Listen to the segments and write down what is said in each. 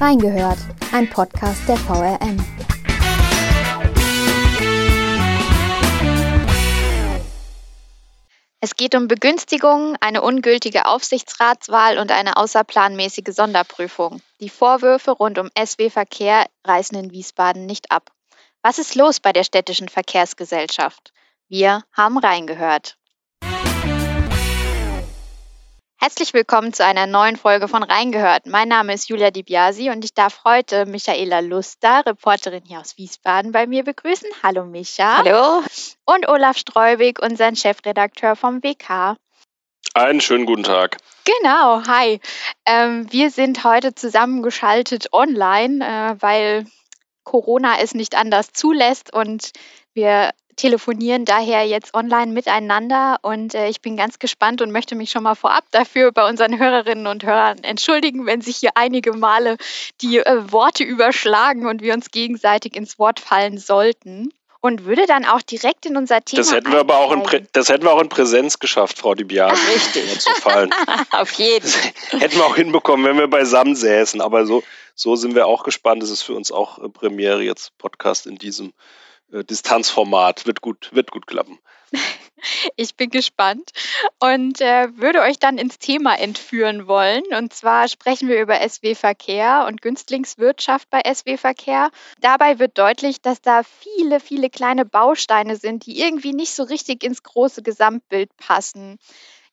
Reingehört, ein Podcast der VRM. Es geht um Begünstigungen, eine ungültige Aufsichtsratswahl und eine außerplanmäßige Sonderprüfung. Die Vorwürfe rund um SW Verkehr reißen in Wiesbaden nicht ab. Was ist los bei der städtischen Verkehrsgesellschaft? Wir haben reingehört. Herzlich willkommen zu einer neuen Folge von Reingehört. Mein Name ist Julia Di Biasi und ich darf heute Michaela Luster, Reporterin hier aus Wiesbaden, bei mir begrüßen. Hallo Micha. Hallo. Und Olaf Streubig, unseren Chefredakteur vom WK. Einen schönen guten Tag. Genau, hi. Ähm, wir sind heute zusammengeschaltet online, äh, weil Corona es nicht anders zulässt und wir telefonieren daher jetzt online miteinander und äh, ich bin ganz gespannt und möchte mich schon mal vorab dafür bei unseren Hörerinnen und Hörern entschuldigen, wenn sich hier einige Male die äh, Worte überschlagen und wir uns gegenseitig ins Wort fallen sollten. Und würde dann auch direkt in unser Thema. Das hätten wir aber auch in, Prä das hätten wir auch in Präsenz geschafft, Frau Dibian. Richtig. Zu fallen. Auf jeden. Das hätten wir auch hinbekommen, wenn wir beisammen säßen. Aber so, so sind wir auch gespannt. Das ist für uns auch äh, Premiere jetzt Podcast in diesem Distanzformat. Wird gut, wird gut klappen. Ich bin gespannt und äh, würde euch dann ins Thema entführen wollen. Und zwar sprechen wir über SW Verkehr und Günstlingswirtschaft bei SW Verkehr. Dabei wird deutlich, dass da viele, viele kleine Bausteine sind, die irgendwie nicht so richtig ins große Gesamtbild passen.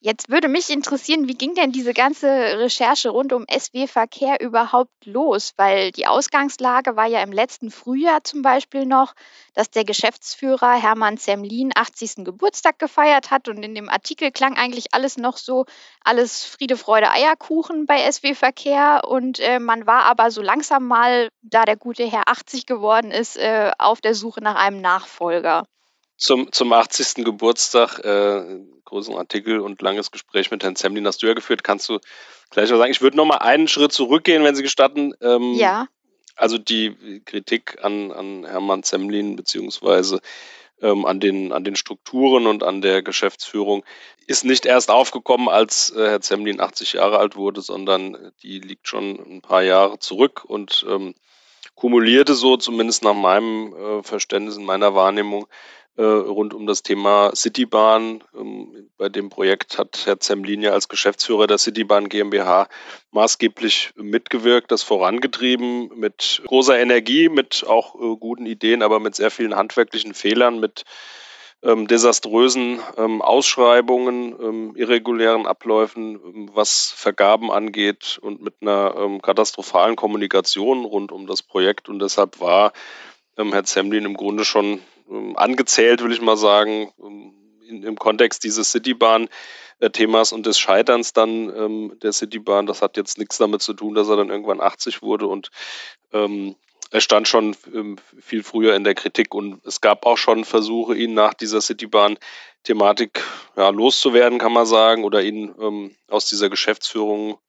Jetzt würde mich interessieren, wie ging denn diese ganze Recherche rund um SW Verkehr überhaupt los? Weil die Ausgangslage war ja im letzten Frühjahr zum Beispiel noch, dass der Geschäftsführer Hermann Zemlin 80. Geburtstag gefeiert hat und in dem Artikel klang eigentlich alles noch so, alles Friede, Freude, Eierkuchen bei SW Verkehr und äh, man war aber so langsam mal, da der gute Herr 80 geworden ist, äh, auf der Suche nach einem Nachfolger zum, zum 80. Geburtstag, äh, großen Artikel und langes Gespräch mit Herrn Zemlin hast du ja geführt. Kannst du gleich mal sagen, ich würde noch mal einen Schritt zurückgehen, wenn Sie gestatten. Ähm, ja. Also die Kritik an, an Hermann Zemlin beziehungsweise ähm, an, den, an den Strukturen und an der Geschäftsführung ist nicht erst aufgekommen, als äh, Herr Zemlin 80 Jahre alt wurde, sondern die liegt schon ein paar Jahre zurück und ähm, kumulierte so, zumindest nach meinem äh, Verständnis, in meiner Wahrnehmung, rund um das Thema Citybahn. Ähm, bei dem Projekt hat Herr Zemlin ja als Geschäftsführer der Citybahn GmbH maßgeblich mitgewirkt, das vorangetrieben mit großer Energie, mit auch äh, guten Ideen, aber mit sehr vielen handwerklichen Fehlern, mit ähm, desaströsen ähm, Ausschreibungen, ähm, irregulären Abläufen, ähm, was Vergaben angeht und mit einer ähm, katastrophalen Kommunikation rund um das Projekt. Und deshalb war Herr Zemlin im Grunde schon angezählt, will ich mal sagen, ähm, in, im Kontext dieses Citybahn-Themas und des Scheiterns dann ähm, der Citybahn. Das hat jetzt nichts damit zu tun, dass er dann irgendwann 80 wurde und ähm, er stand schon ähm, viel früher in der Kritik und es gab auch schon Versuche, ihn nach dieser Citybahn-Thematik ja, loszuwerden, kann man sagen, oder ihn ähm, aus dieser Geschäftsführung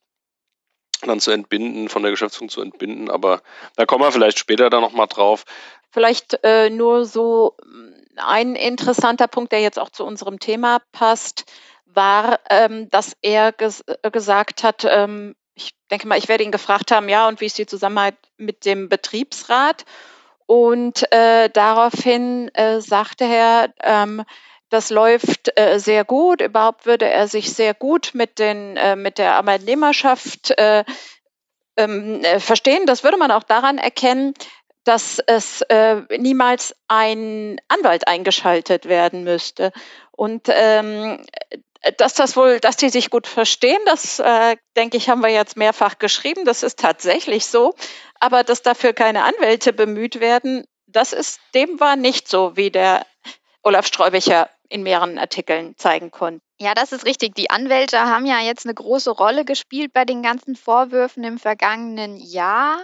dann zu entbinden, von der Geschäftsführung zu entbinden. Aber da kommen wir vielleicht später dann nochmal drauf. Vielleicht äh, nur so mm, ein interessanter Punkt, der jetzt auch zu unserem Thema passt, war, ähm, dass er ges äh, gesagt hat, ähm, ich denke mal, ich werde ihn gefragt haben, ja, und wie ist die Zusammenarbeit mit dem Betriebsrat? Und äh, daraufhin äh, sagte er, ähm, das läuft äh, sehr gut. Überhaupt würde er sich sehr gut mit, den, äh, mit der Arbeitnehmerschaft äh, ähm, äh, verstehen. Das würde man auch daran erkennen, dass es äh, niemals ein Anwalt eingeschaltet werden müsste. Und ähm, dass das wohl, dass die sich gut verstehen, das äh, denke ich, haben wir jetzt mehrfach geschrieben. Das ist tatsächlich so. Aber dass dafür keine Anwälte bemüht werden, das ist, dem war nicht so, wie der Olaf Streubicher in mehreren Artikeln zeigen konnte. Ja, das ist richtig. Die Anwälte haben ja jetzt eine große Rolle gespielt bei den ganzen Vorwürfen im vergangenen Jahr.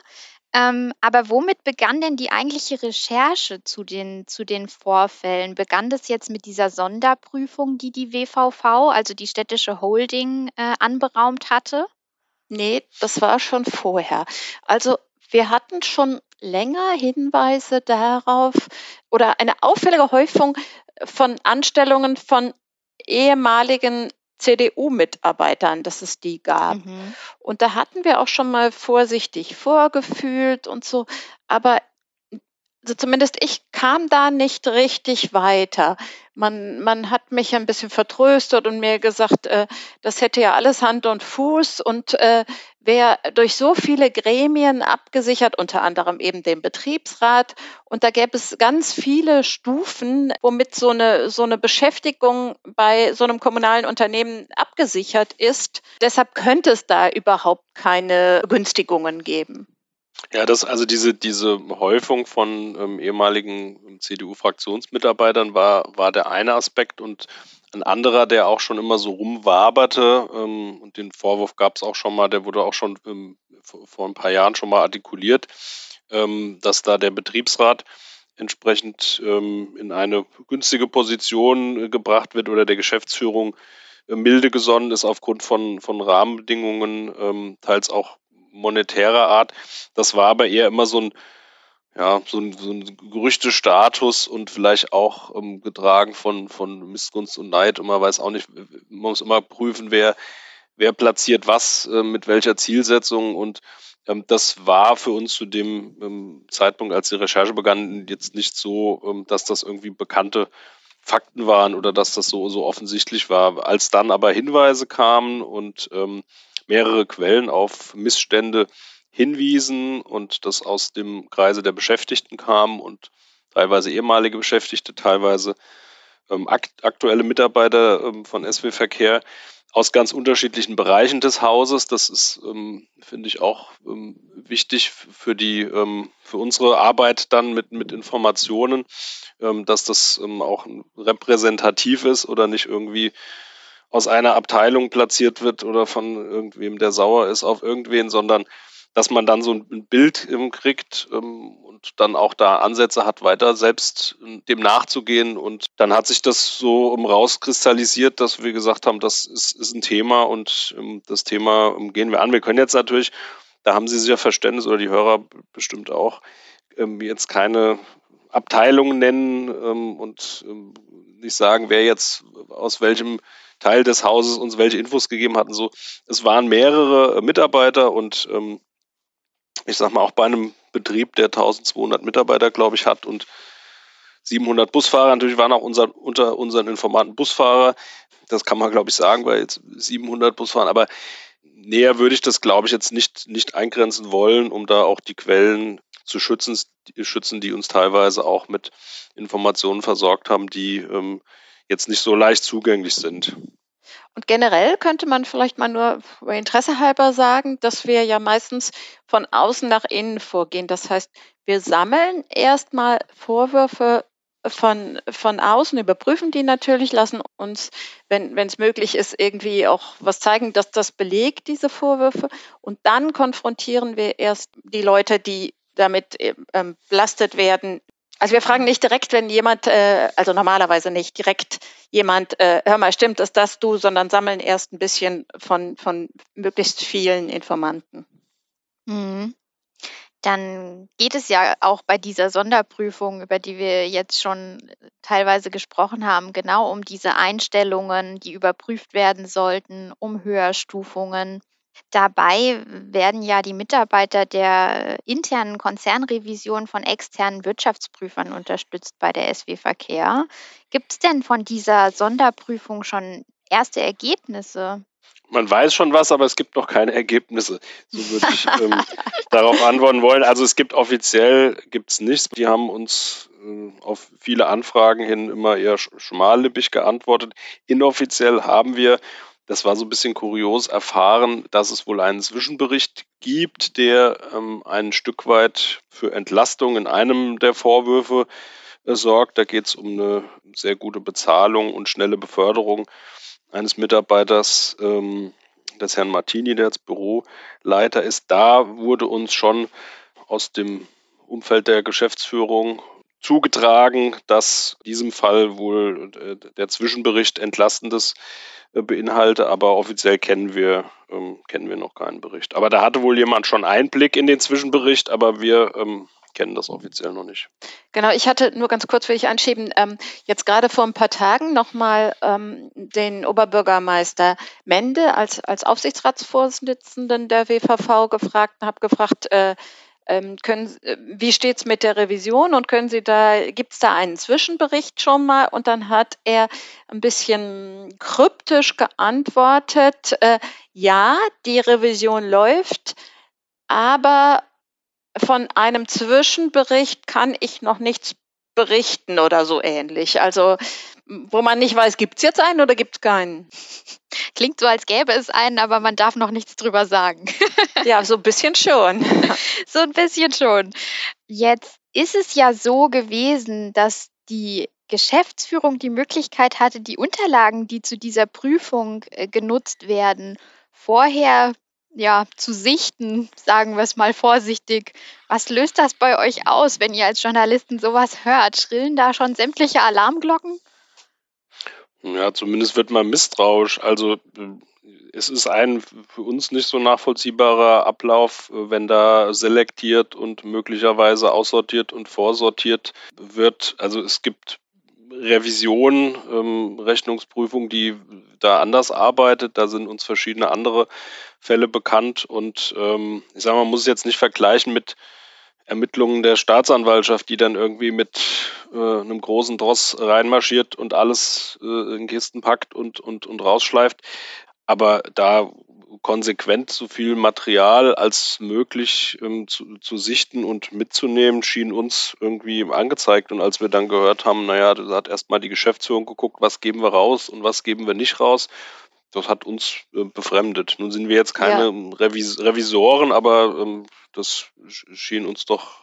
Ähm, aber womit begann denn die eigentliche Recherche zu den, zu den Vorfällen? Begann das jetzt mit dieser Sonderprüfung, die die WVV, also die städtische Holding, äh, anberaumt hatte? Nee, das war schon vorher. Also wir hatten schon länger Hinweise darauf oder eine auffällige Häufung von Anstellungen von ehemaligen CDU-Mitarbeitern, dass es die gab. Mhm. Und da hatten wir auch schon mal vorsichtig vorgefühlt und so. Aber also zumindest ich kam da nicht richtig weiter. Man, man hat mich ein bisschen vertröstet und mir gesagt, äh, das hätte ja alles Hand und Fuß und äh, wäre durch so viele Gremien abgesichert, unter anderem eben den Betriebsrat. Und da gäbe es ganz viele Stufen, womit so eine, so eine Beschäftigung bei so einem kommunalen Unternehmen abgesichert ist. Deshalb könnte es da überhaupt keine Günstigungen geben. Ja, das, also diese, diese Häufung von ähm, ehemaligen CDU-Fraktionsmitarbeitern war, war der eine Aspekt und ein anderer, der auch schon immer so rumwaberte, ähm, und den Vorwurf gab es auch schon mal, der wurde auch schon ähm, vor ein paar Jahren schon mal artikuliert, ähm, dass da der Betriebsrat entsprechend ähm, in eine günstige Position äh, gebracht wird oder der Geschäftsführung äh, milde gesonnen ist aufgrund von, von Rahmenbedingungen, ähm, teils auch monetärer Art. Das war aber eher immer so ein, ja, so ein, so ein Gerüchtestatus und vielleicht auch ähm, getragen von, von Missgunst und Neid. Und man weiß auch nicht, man muss immer prüfen, wer, wer platziert was, äh, mit welcher Zielsetzung. Und ähm, das war für uns zu dem ähm, Zeitpunkt, als die Recherche begann, jetzt nicht so, ähm, dass das irgendwie bekannte Fakten waren oder dass das so, so offensichtlich war. Als dann aber Hinweise kamen und ähm, mehrere Quellen auf Missstände hinwiesen und das aus dem Kreise der Beschäftigten kam und teilweise ehemalige Beschäftigte, teilweise ähm, akt aktuelle Mitarbeiter ähm, von SW Verkehr aus ganz unterschiedlichen Bereichen des Hauses. Das ist, ähm, finde ich, auch ähm, wichtig für die, ähm, für unsere Arbeit dann mit, mit Informationen, ähm, dass das auch repräsentativ ist oder nicht irgendwie aus einer Abteilung platziert wird oder von irgendwem, der sauer ist auf irgendwen, sondern dass man dann so ein Bild kriegt ähm, und dann auch da Ansätze hat, weiter selbst ähm, dem nachzugehen. Und dann hat sich das so um rauskristallisiert, dass wir gesagt haben, das ist, ist ein Thema und ähm, das Thema gehen wir an. Wir können jetzt natürlich, da haben Sie sicher Verständnis oder die Hörer bestimmt auch, jetzt keine Abteilungen nennen und nicht sagen, wer jetzt aus welchem Teil des Hauses uns welche Infos gegeben hatten. So, es waren mehrere Mitarbeiter und ähm, ich sag mal auch bei einem Betrieb, der 1200 Mitarbeiter, glaube ich, hat und 700 Busfahrer. Natürlich waren auch unser, unter unseren Informanten Busfahrer. Das kann man, glaube ich, sagen, weil jetzt 700 Busfahrer. Aber näher würde ich das, glaube ich, jetzt nicht, nicht eingrenzen wollen, um da auch die Quellen zu schützen, die, schützen, die uns teilweise auch mit Informationen versorgt haben, die ähm, jetzt nicht so leicht zugänglich sind. Und generell könnte man vielleicht mal nur Interesse halber sagen, dass wir ja meistens von außen nach innen vorgehen. Das heißt, wir sammeln erstmal Vorwürfe von, von außen, überprüfen die natürlich, lassen uns, wenn es möglich ist, irgendwie auch was zeigen, dass das belegt, diese Vorwürfe. Und dann konfrontieren wir erst die Leute, die damit ähm, belastet werden, also wir fragen nicht direkt, wenn jemand, äh, also normalerweise nicht direkt jemand, äh, hör mal, stimmt ist das du, sondern sammeln erst ein bisschen von, von möglichst vielen Informanten. Mhm. Dann geht es ja auch bei dieser Sonderprüfung, über die wir jetzt schon teilweise gesprochen haben, genau um diese Einstellungen, die überprüft werden sollten, um Höherstufungen. Dabei werden ja die Mitarbeiter der internen Konzernrevision von externen Wirtschaftsprüfern unterstützt bei der SW Verkehr. Gibt es denn von dieser Sonderprüfung schon erste Ergebnisse? Man weiß schon was, aber es gibt noch keine Ergebnisse. So würde ich ähm, darauf antworten wollen. Also es gibt offiziell gibt's nichts. Die haben uns äh, auf viele Anfragen hin immer eher schmallippig geantwortet. Inoffiziell haben wir das war so ein bisschen kurios erfahren, dass es wohl einen Zwischenbericht gibt, der ähm, ein Stück weit für Entlastung in einem der Vorwürfe äh, sorgt. Da geht es um eine sehr gute Bezahlung und schnelle Beförderung eines Mitarbeiters ähm, des Herrn Martini, der als Büroleiter ist. Da wurde uns schon aus dem Umfeld der Geschäftsführung zugetragen, dass diesem Fall wohl äh, der Zwischenbericht Entlastendes beinhalte, aber offiziell kennen wir, ähm, kennen wir noch keinen Bericht. Aber da hatte wohl jemand schon Einblick in den Zwischenbericht, aber wir ähm, kennen das offiziell noch nicht. Genau, ich hatte nur ganz kurz, will ich anschieben, ähm, jetzt gerade vor ein paar Tagen nochmal ähm, den Oberbürgermeister Mende als, als Aufsichtsratsvorsitzenden der WVV gefragt und habe gefragt, äh, ähm, können, äh, wie steht es mit der Revision und können Sie da, gibt es da einen Zwischenbericht schon mal? Und dann hat er ein bisschen kryptisch geantwortet, äh, ja, die Revision läuft, aber von einem Zwischenbericht kann ich noch nichts berichten oder so ähnlich. Also wo man nicht weiß, gibt es jetzt einen oder gibt es keinen? Klingt so, als gäbe es einen, aber man darf noch nichts drüber sagen. ja, so ein bisschen schon. so ein bisschen schon. Jetzt ist es ja so gewesen, dass die Geschäftsführung die Möglichkeit hatte, die Unterlagen, die zu dieser Prüfung äh, genutzt werden, vorher ja, zu sichten, sagen wir es mal vorsichtig. Was löst das bei euch aus, wenn ihr als Journalisten sowas hört? Schrillen da schon sämtliche Alarmglocken? Ja, zumindest wird man misstrauisch. Also es ist ein für uns nicht so nachvollziehbarer Ablauf, wenn da selektiert und möglicherweise aussortiert und vorsortiert wird. Also es gibt Revision, ähm, Rechnungsprüfung, die da anders arbeitet. Da sind uns verschiedene andere Fälle bekannt und ähm, ich sage mal, man muss es jetzt nicht vergleichen mit Ermittlungen der Staatsanwaltschaft, die dann irgendwie mit äh, einem großen Dross reinmarschiert und alles äh, in Kisten packt und, und, und rausschleift. Aber da konsequent so viel Material als möglich ähm, zu, zu, sichten und mitzunehmen, schien uns irgendwie angezeigt. Und als wir dann gehört haben, naja, da hat erstmal die Geschäftsführung geguckt, was geben wir raus und was geben wir nicht raus, das hat uns äh, befremdet. Nun sind wir jetzt keine ja. Revis Revisoren, aber ähm, das schien uns doch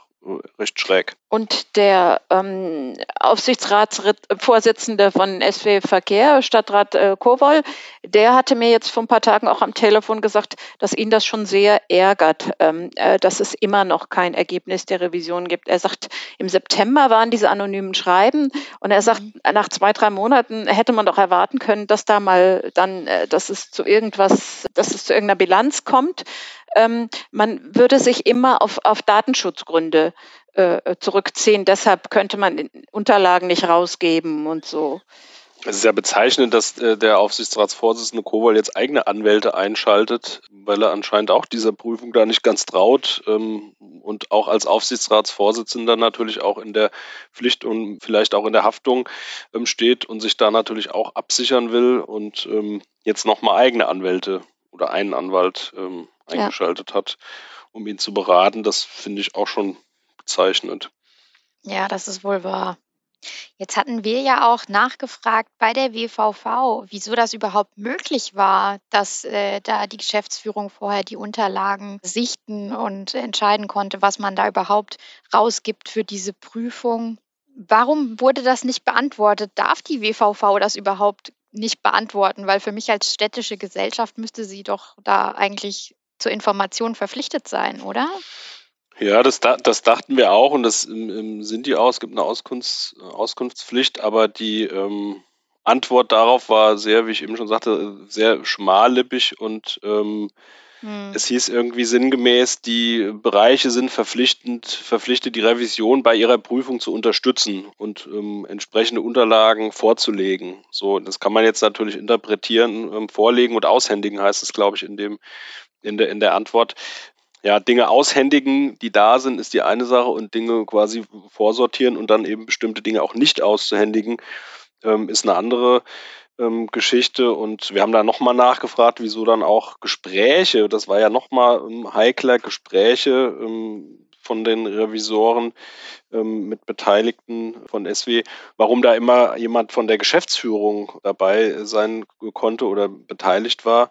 recht schräg. Und der ähm, Aufsichtsratsvorsitzende von SW Verkehr, Stadtrat äh, Kowol, der hatte mir jetzt vor ein paar Tagen auch am Telefon gesagt, dass ihn das schon sehr ärgert, ähm, äh, dass es immer noch kein Ergebnis der Revision gibt. Er sagt, im September waren diese anonymen Schreiben und er sagt, mhm. nach zwei, drei Monaten hätte man doch erwarten können, dass da mal dann, äh, dass es zu irgendwas, dass es zu irgendeiner Bilanz kommt ähm, man würde sich immer auf, auf Datenschutzgründe äh, zurückziehen. Deshalb könnte man Unterlagen nicht rausgeben und so. Es ist ja bezeichnend, dass äh, der Aufsichtsratsvorsitzende Kowal jetzt eigene Anwälte einschaltet, weil er anscheinend auch dieser Prüfung da nicht ganz traut ähm, und auch als Aufsichtsratsvorsitzender natürlich auch in der Pflicht und vielleicht auch in der Haftung ähm, steht und sich da natürlich auch absichern will und ähm, jetzt nochmal eigene Anwälte oder einen Anwalt eingeschaltet ja. hat, um ihn zu beraten. Das finde ich auch schon bezeichnend. Ja, das ist wohl wahr. Jetzt hatten wir ja auch nachgefragt bei der WVV, wieso das überhaupt möglich war, dass äh, da die Geschäftsführung vorher die Unterlagen sichten und entscheiden konnte, was man da überhaupt rausgibt für diese Prüfung. Warum wurde das nicht beantwortet? Darf die WVV das überhaupt nicht beantworten? Weil für mich als städtische Gesellschaft müsste sie doch da eigentlich zur Information verpflichtet sein, oder? Ja, das, das dachten wir auch und das sind die auch. Es gibt eine Auskunfts, Auskunftspflicht, aber die ähm, Antwort darauf war sehr, wie ich eben schon sagte, sehr schmallippig und ähm, hm. es hieß irgendwie sinngemäß, die Bereiche sind verpflichtend, verpflichtet, die Revision bei ihrer Prüfung zu unterstützen und ähm, entsprechende Unterlagen vorzulegen. So, das kann man jetzt natürlich interpretieren, ähm, vorlegen und aushändigen heißt es, glaube ich, in dem in der, in der Antwort. Ja, Dinge aushändigen, die da sind, ist die eine Sache und Dinge quasi vorsortieren und dann eben bestimmte Dinge auch nicht auszuhändigen, ähm, ist eine andere ähm, Geschichte. Und wir haben da nochmal nachgefragt, wieso dann auch Gespräche, das war ja nochmal ähm, heikler, Gespräche ähm, von den Revisoren ähm, mit Beteiligten von SW, warum da immer jemand von der Geschäftsführung dabei sein konnte oder beteiligt war.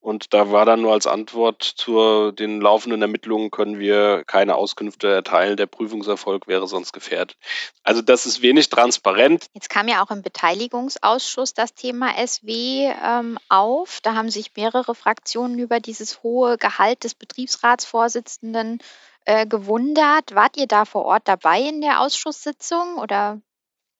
Und da war dann nur als Antwort zu den laufenden Ermittlungen können wir keine Auskünfte erteilen. Der Prüfungserfolg wäre sonst gefährdet. Also das ist wenig transparent. Jetzt kam ja auch im Beteiligungsausschuss das Thema SW ähm, auf. Da haben sich mehrere Fraktionen über dieses hohe Gehalt des Betriebsratsvorsitzenden äh, gewundert. Wart ihr da vor Ort dabei in der Ausschusssitzung oder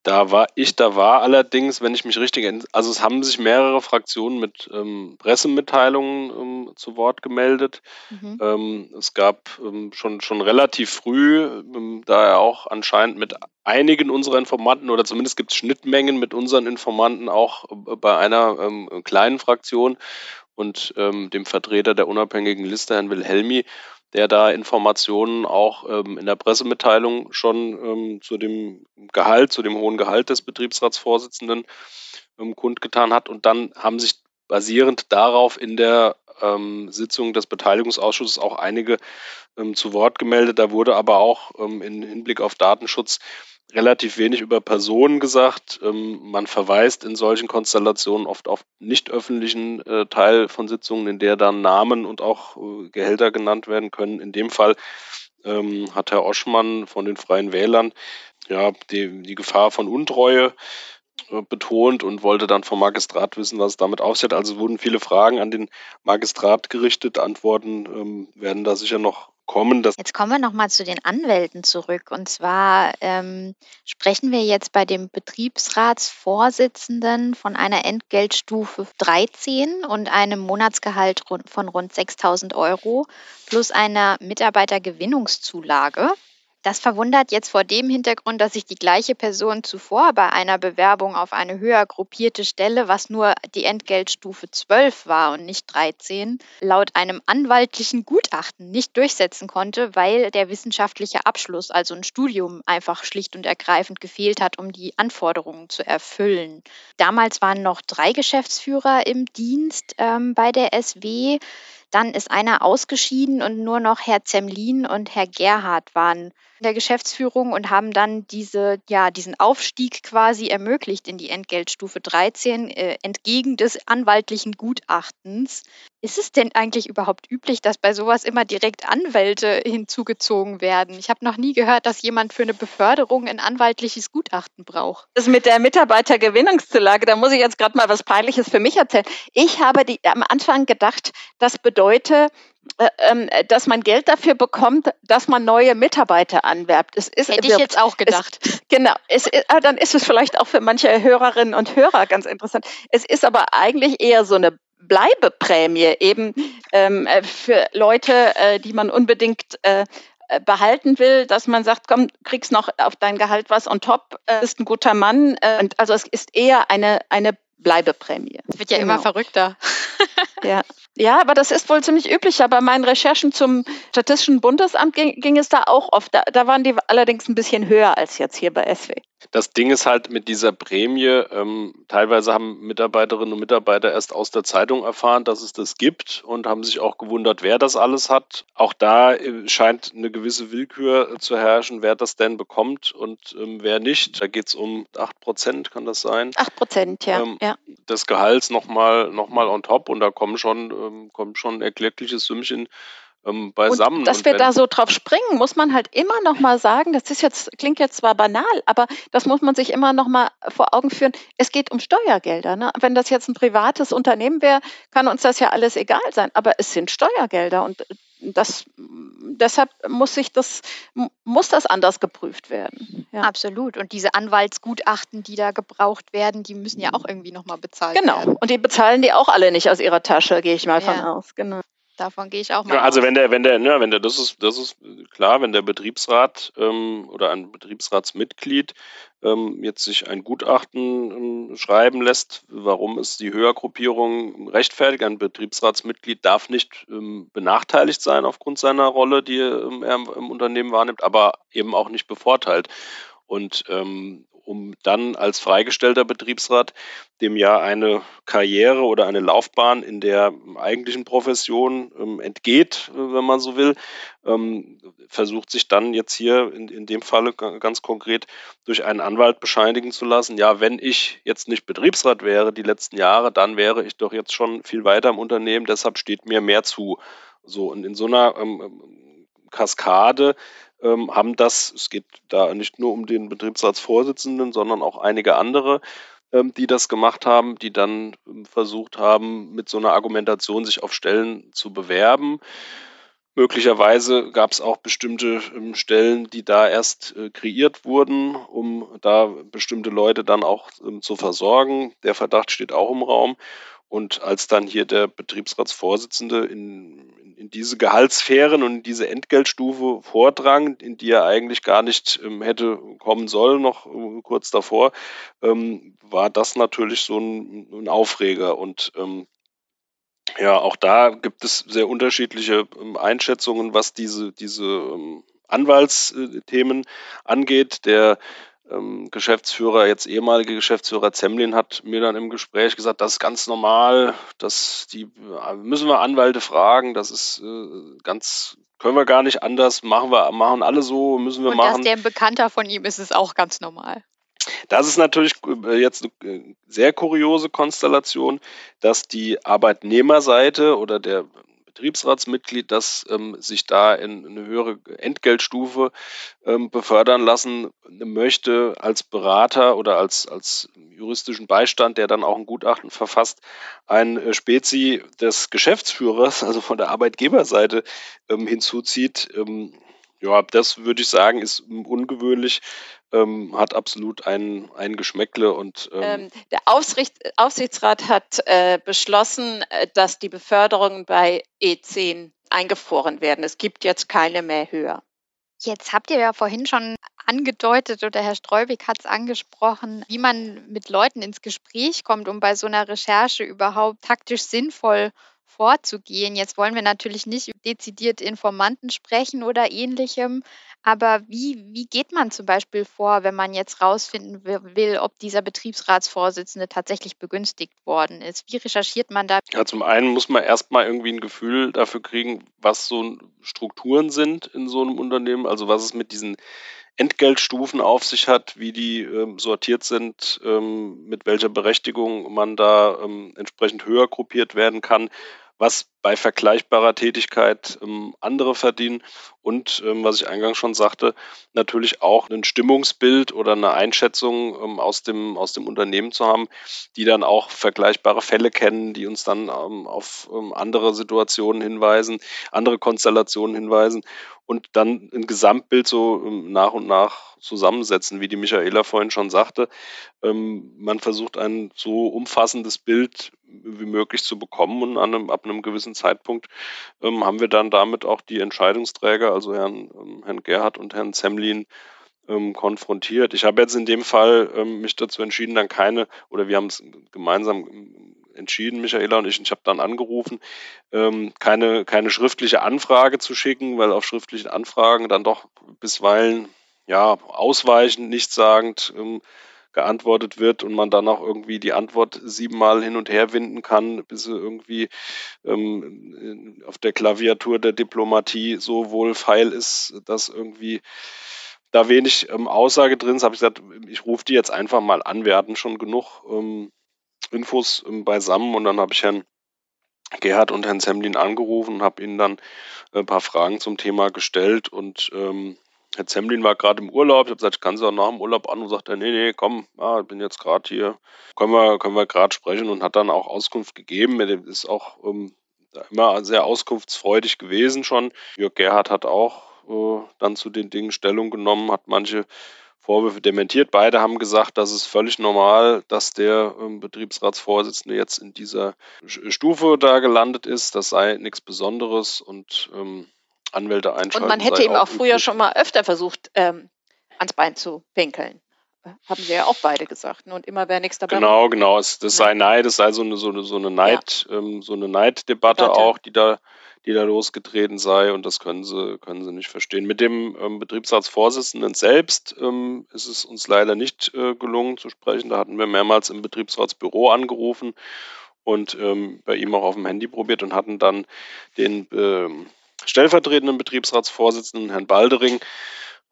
Da war ich, da war allerdings, wenn ich mich richtig, also es haben sich mehrere Fraktionen mit ähm, Pressemitteilungen ähm, zu Wort gemeldet. Mhm. Ähm, es gab ähm, schon, schon relativ früh, ähm, da er auch anscheinend mit einigen unserer Informanten oder zumindest gibt es Schnittmengen mit unseren Informanten auch äh, bei einer ähm, kleinen Fraktion und dem Vertreter der unabhängigen Liste, Herrn Wilhelmi, der da Informationen auch ähm, in der Pressemitteilung schon ähm, zu dem Gehalt, zu dem hohen Gehalt des Betriebsratsvorsitzenden ähm, kundgetan hat. Und dann haben sich basierend darauf in der ähm, Sitzung des Beteiligungsausschusses auch einige ähm, zu Wort gemeldet. Da wurde aber auch ähm, in Hinblick auf Datenschutz relativ wenig über Personen gesagt. Ähm, man verweist in solchen Konstellationen oft auf nicht öffentlichen äh, Teil von Sitzungen, in der dann Namen und auch äh, Gehälter genannt werden können. In dem Fall ähm, hat Herr Oschmann von den Freien Wählern ja die, die Gefahr von Untreue äh, betont und wollte dann vom Magistrat wissen, was es damit aussieht. Also wurden viele Fragen an den Magistrat gerichtet. Antworten ähm, werden da sicher noch kommen. jetzt kommen wir nochmal zu den Anwälten zurück. Und zwar ähm, sprechen wir jetzt bei dem Betriebsratsvorsitzenden von einer Entgeltstufe 13 und einem Monatsgehalt von rund 6.000 Euro plus einer Mitarbeitergewinnungszulage. Das verwundert jetzt vor dem Hintergrund, dass sich die gleiche Person zuvor bei einer Bewerbung auf eine höher gruppierte Stelle, was nur die Entgeltstufe 12 war und nicht 13, laut einem anwaltlichen Gutachten nicht durchsetzen konnte, weil der wissenschaftliche Abschluss, also ein Studium, einfach schlicht und ergreifend gefehlt hat, um die Anforderungen zu erfüllen. Damals waren noch drei Geschäftsführer im Dienst ähm, bei der SW. Dann ist einer ausgeschieden und nur noch Herr Zemlin und Herr Gerhard waren in der Geschäftsführung und haben dann diese, ja, diesen Aufstieg quasi ermöglicht in die Entgeltstufe 13 äh, entgegen des anwaltlichen Gutachtens. Ist es denn eigentlich überhaupt üblich, dass bei sowas immer direkt Anwälte hinzugezogen werden? Ich habe noch nie gehört, dass jemand für eine Beförderung ein anwaltliches Gutachten braucht. Das mit der Mitarbeitergewinnungszulage, da muss ich jetzt gerade mal was Peinliches für mich erzählen. Ich habe die, am Anfang gedacht, das bedeutet, äh, ähm, dass man Geld dafür bekommt, dass man neue Mitarbeiter anwerbt. Es ist, Hätte ich jetzt auch gedacht. Es, genau, es, ah, dann ist es vielleicht auch für manche Hörerinnen und Hörer ganz interessant. Es ist aber eigentlich eher so eine Bleibeprämie eben ähm, äh, für Leute, äh, die man unbedingt äh, äh, behalten will, dass man sagt, komm, kriegst noch auf dein Gehalt was on top, äh, bist ein guter Mann. Äh, und also es ist eher eine, eine Bleibeprämie. Es wird ja genau. immer verrückter. Ja. ja, aber das ist wohl ziemlich üblich. Bei meinen Recherchen zum Statistischen Bundesamt ging, ging es da auch oft. Da, da, waren die allerdings ein bisschen höher als jetzt hier bei SW. Das Ding ist halt mit dieser Prämie, ähm, teilweise haben Mitarbeiterinnen und Mitarbeiter erst aus der Zeitung erfahren, dass es das gibt und haben sich auch gewundert, wer das alles hat. Auch da äh, scheint eine gewisse Willkür zu herrschen, wer das denn bekommt und ähm, wer nicht. Da geht es um 8 Prozent, kann das sein? 8 Prozent, ja. Ähm, ja. Des Gehalts nochmal noch mal on top und da kommen schon, ähm, kommen schon erkleckliche Sümmchen ähm, beisammen. Und dass und wir da so drauf springen, muss man halt immer noch mal sagen, das ist jetzt, klingt jetzt zwar banal, aber das muss man sich immer noch mal vor Augen führen. Es geht um Steuergelder. Ne? Wenn das jetzt ein privates Unternehmen wäre, kann uns das ja alles egal sein. Aber es sind Steuergelder und das, deshalb muss sich das, muss das anders geprüft werden. Ja. Absolut. Und diese Anwaltsgutachten, die da gebraucht werden, die müssen ja auch irgendwie nochmal bezahlt genau. werden. Genau. Und die bezahlen die auch alle nicht aus ihrer Tasche, gehe ich mal ja. von aus. Genau. Davon gehe ich auch mal. Ja, also aus. wenn der, wenn der, ne, wenn der, das ist, das ist klar, wenn der Betriebsrat ähm, oder ein Betriebsratsmitglied ähm, jetzt sich ein Gutachten ähm, schreiben lässt, warum ist die Höhergruppierung rechtfertigt. Ein Betriebsratsmitglied darf nicht ähm, benachteiligt sein aufgrund seiner Rolle, die ähm, er im Unternehmen wahrnimmt, aber eben auch nicht bevorteilt. Und ähm, um dann als freigestellter Betriebsrat dem ja eine Karriere oder eine Laufbahn in der eigentlichen Profession ähm, entgeht, äh, wenn man so will, ähm, versucht sich dann jetzt hier in, in dem Falle ganz konkret durch einen Anwalt bescheinigen zu lassen, ja, wenn ich jetzt nicht Betriebsrat wäre die letzten Jahre, dann wäre ich doch jetzt schon viel weiter im Unternehmen, deshalb steht mir mehr zu. So, und in so einer ähm, ähm Kaskade ähm, haben das, es geht da nicht nur um den Betriebsratsvorsitzenden, sondern auch einige andere, ähm, die das gemacht haben, die dann ähm, versucht haben, mit so einer Argumentation sich auf Stellen zu bewerben. Möglicherweise gab es auch bestimmte ähm, Stellen, die da erst äh, kreiert wurden, um da bestimmte Leute dann auch ähm, zu versorgen. Der Verdacht steht auch im Raum. Und als dann hier der Betriebsratsvorsitzende in, in, diese Gehaltssphären und in diese Entgeltstufe vordrang, in die er eigentlich gar nicht ähm, hätte kommen sollen, noch äh, kurz davor, ähm, war das natürlich so ein, ein Aufreger. Und ähm, ja, auch da gibt es sehr unterschiedliche ähm, Einschätzungen, was diese, diese ähm, Anwaltsthemen angeht. Der Geschäftsführer, jetzt ehemalige Geschäftsführer Zemlin hat mir dann im Gespräch gesagt, das ist ganz normal, dass die äh, müssen wir Anwälte fragen, das ist äh, ganz können wir gar nicht anders, machen wir machen alle so, müssen wir Und machen. dass der ein Bekannter von ihm ist, ist auch ganz normal. Das ist natürlich äh, jetzt eine äh, sehr kuriose Konstellation, dass die Arbeitnehmerseite oder der Betriebsratsmitglied, das ähm, sich da in eine höhere Entgeltstufe ähm, befördern lassen möchte als Berater oder als, als juristischen Beistand, der dann auch ein Gutachten verfasst, ein äh, Spezi des Geschäftsführers, also von der Arbeitgeberseite ähm, hinzuzieht. Ja, das würde ich sagen, ist ungewöhnlich, ähm, hat absolut ein, ein Geschmäckle und ähm, ähm der Aufsicht, Aufsichtsrat hat äh, beschlossen, äh, dass die Beförderungen bei E10 eingefroren werden. Es gibt jetzt keine mehr höher. Jetzt habt ihr ja vorhin schon angedeutet oder Herr Streubig hat es angesprochen, wie man mit Leuten ins Gespräch kommt, um bei so einer Recherche überhaupt taktisch sinnvoll vorzugehen. Jetzt wollen wir natürlich nicht dezidiert Informanten sprechen oder ähnlichem, aber wie, wie geht man zum Beispiel vor, wenn man jetzt rausfinden will, ob dieser Betriebsratsvorsitzende tatsächlich begünstigt worden ist? Wie recherchiert man da? Ja, zum einen muss man erstmal irgendwie ein Gefühl dafür kriegen, was so Strukturen sind in so einem Unternehmen, also was es mit diesen Entgeltstufen auf sich hat, wie die ähm, sortiert sind, ähm, mit welcher Berechtigung man da ähm, entsprechend höher gruppiert werden kann was bei vergleichbarer Tätigkeit ähm, andere verdienen und, ähm, was ich eingangs schon sagte, natürlich auch ein Stimmungsbild oder eine Einschätzung ähm, aus, dem, aus dem Unternehmen zu haben, die dann auch vergleichbare Fälle kennen, die uns dann ähm, auf ähm, andere Situationen hinweisen, andere Konstellationen hinweisen und dann ein Gesamtbild so ähm, nach und nach zusammensetzen, wie die Michaela vorhin schon sagte. Man versucht ein so umfassendes Bild wie möglich zu bekommen und an einem, ab einem gewissen Zeitpunkt ähm, haben wir dann damit auch die Entscheidungsträger, also Herrn, ähm, Herrn Gerhard und Herrn Zemlin, ähm, konfrontiert. Ich habe jetzt in dem Fall ähm, mich dazu entschieden, dann keine, oder wir haben es gemeinsam entschieden, Michaela und ich, und ich habe dann angerufen, ähm, keine, keine schriftliche Anfrage zu schicken, weil auf schriftlichen Anfragen dann doch bisweilen ja ausweichend, nichtssagend ähm, geantwortet wird und man dann auch irgendwie die Antwort siebenmal hin und her winden kann, bis sie irgendwie ähm, auf der Klaviatur der Diplomatie so wohlfeil ist, dass irgendwie da wenig ähm, Aussage drin ist, habe ich gesagt, ich rufe die jetzt einfach mal an. Wir hatten schon genug ähm, Infos ähm, beisammen und dann habe ich Herrn Gerhard und Herrn Semlin angerufen und habe ihnen dann ein paar Fragen zum Thema gestellt und ähm, Herr Zemlin war gerade im Urlaub. Ich habe gesagt, ich kann sie auch nach dem Urlaub an und sagt er, nee, nee, komm, ah, ich bin jetzt gerade hier, können wir, können wir gerade sprechen und hat dann auch Auskunft gegeben. Er ist auch ähm, immer sehr auskunftsfreudig gewesen schon. Jörg Gerhard hat auch äh, dann zu den Dingen Stellung genommen, hat manche Vorwürfe dementiert. Beide haben gesagt, das ist völlig normal, dass der ähm, Betriebsratsvorsitzende jetzt in dieser Stufe da gelandet ist. Das sei nichts Besonderes und ähm, Anwälte einschalten. Und man hätte ihm auch, auch früher schon mal öfter versucht, ähm, ans Bein zu pinkeln. Haben sie ja auch beide gesagt. Ne? Und immer wäre nichts dabei. Genau, genau. Es, das sei Neid, das sei so eine, so eine, so eine Neid, ja. ähm, so eine Neiddebatte Debatte. auch, die da die da losgetreten sei und das können sie, können sie nicht verstehen. Mit dem ähm, Betriebsratsvorsitzenden selbst ähm, ist es uns leider nicht äh, gelungen zu sprechen. Da hatten wir mehrmals im Betriebsratsbüro angerufen und ähm, bei ihm auch auf dem Handy probiert und hatten dann den ähm, stellvertretenden Betriebsratsvorsitzenden, Herrn Baldering,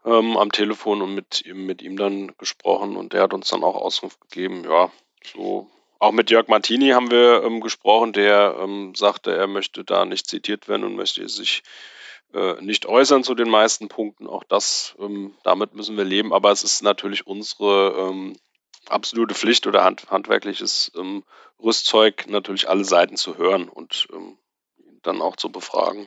ähm, am Telefon und mit, mit ihm dann gesprochen und der hat uns dann auch Auskunft gegeben, ja, so auch mit Jörg Martini haben wir ähm, gesprochen, der ähm, sagte, er möchte da nicht zitiert werden und möchte sich äh, nicht äußern zu den meisten Punkten. Auch das, ähm, damit müssen wir leben. Aber es ist natürlich unsere ähm, absolute Pflicht oder hand, handwerkliches ähm, Rüstzeug, natürlich alle Seiten zu hören und dann auch zu befragen.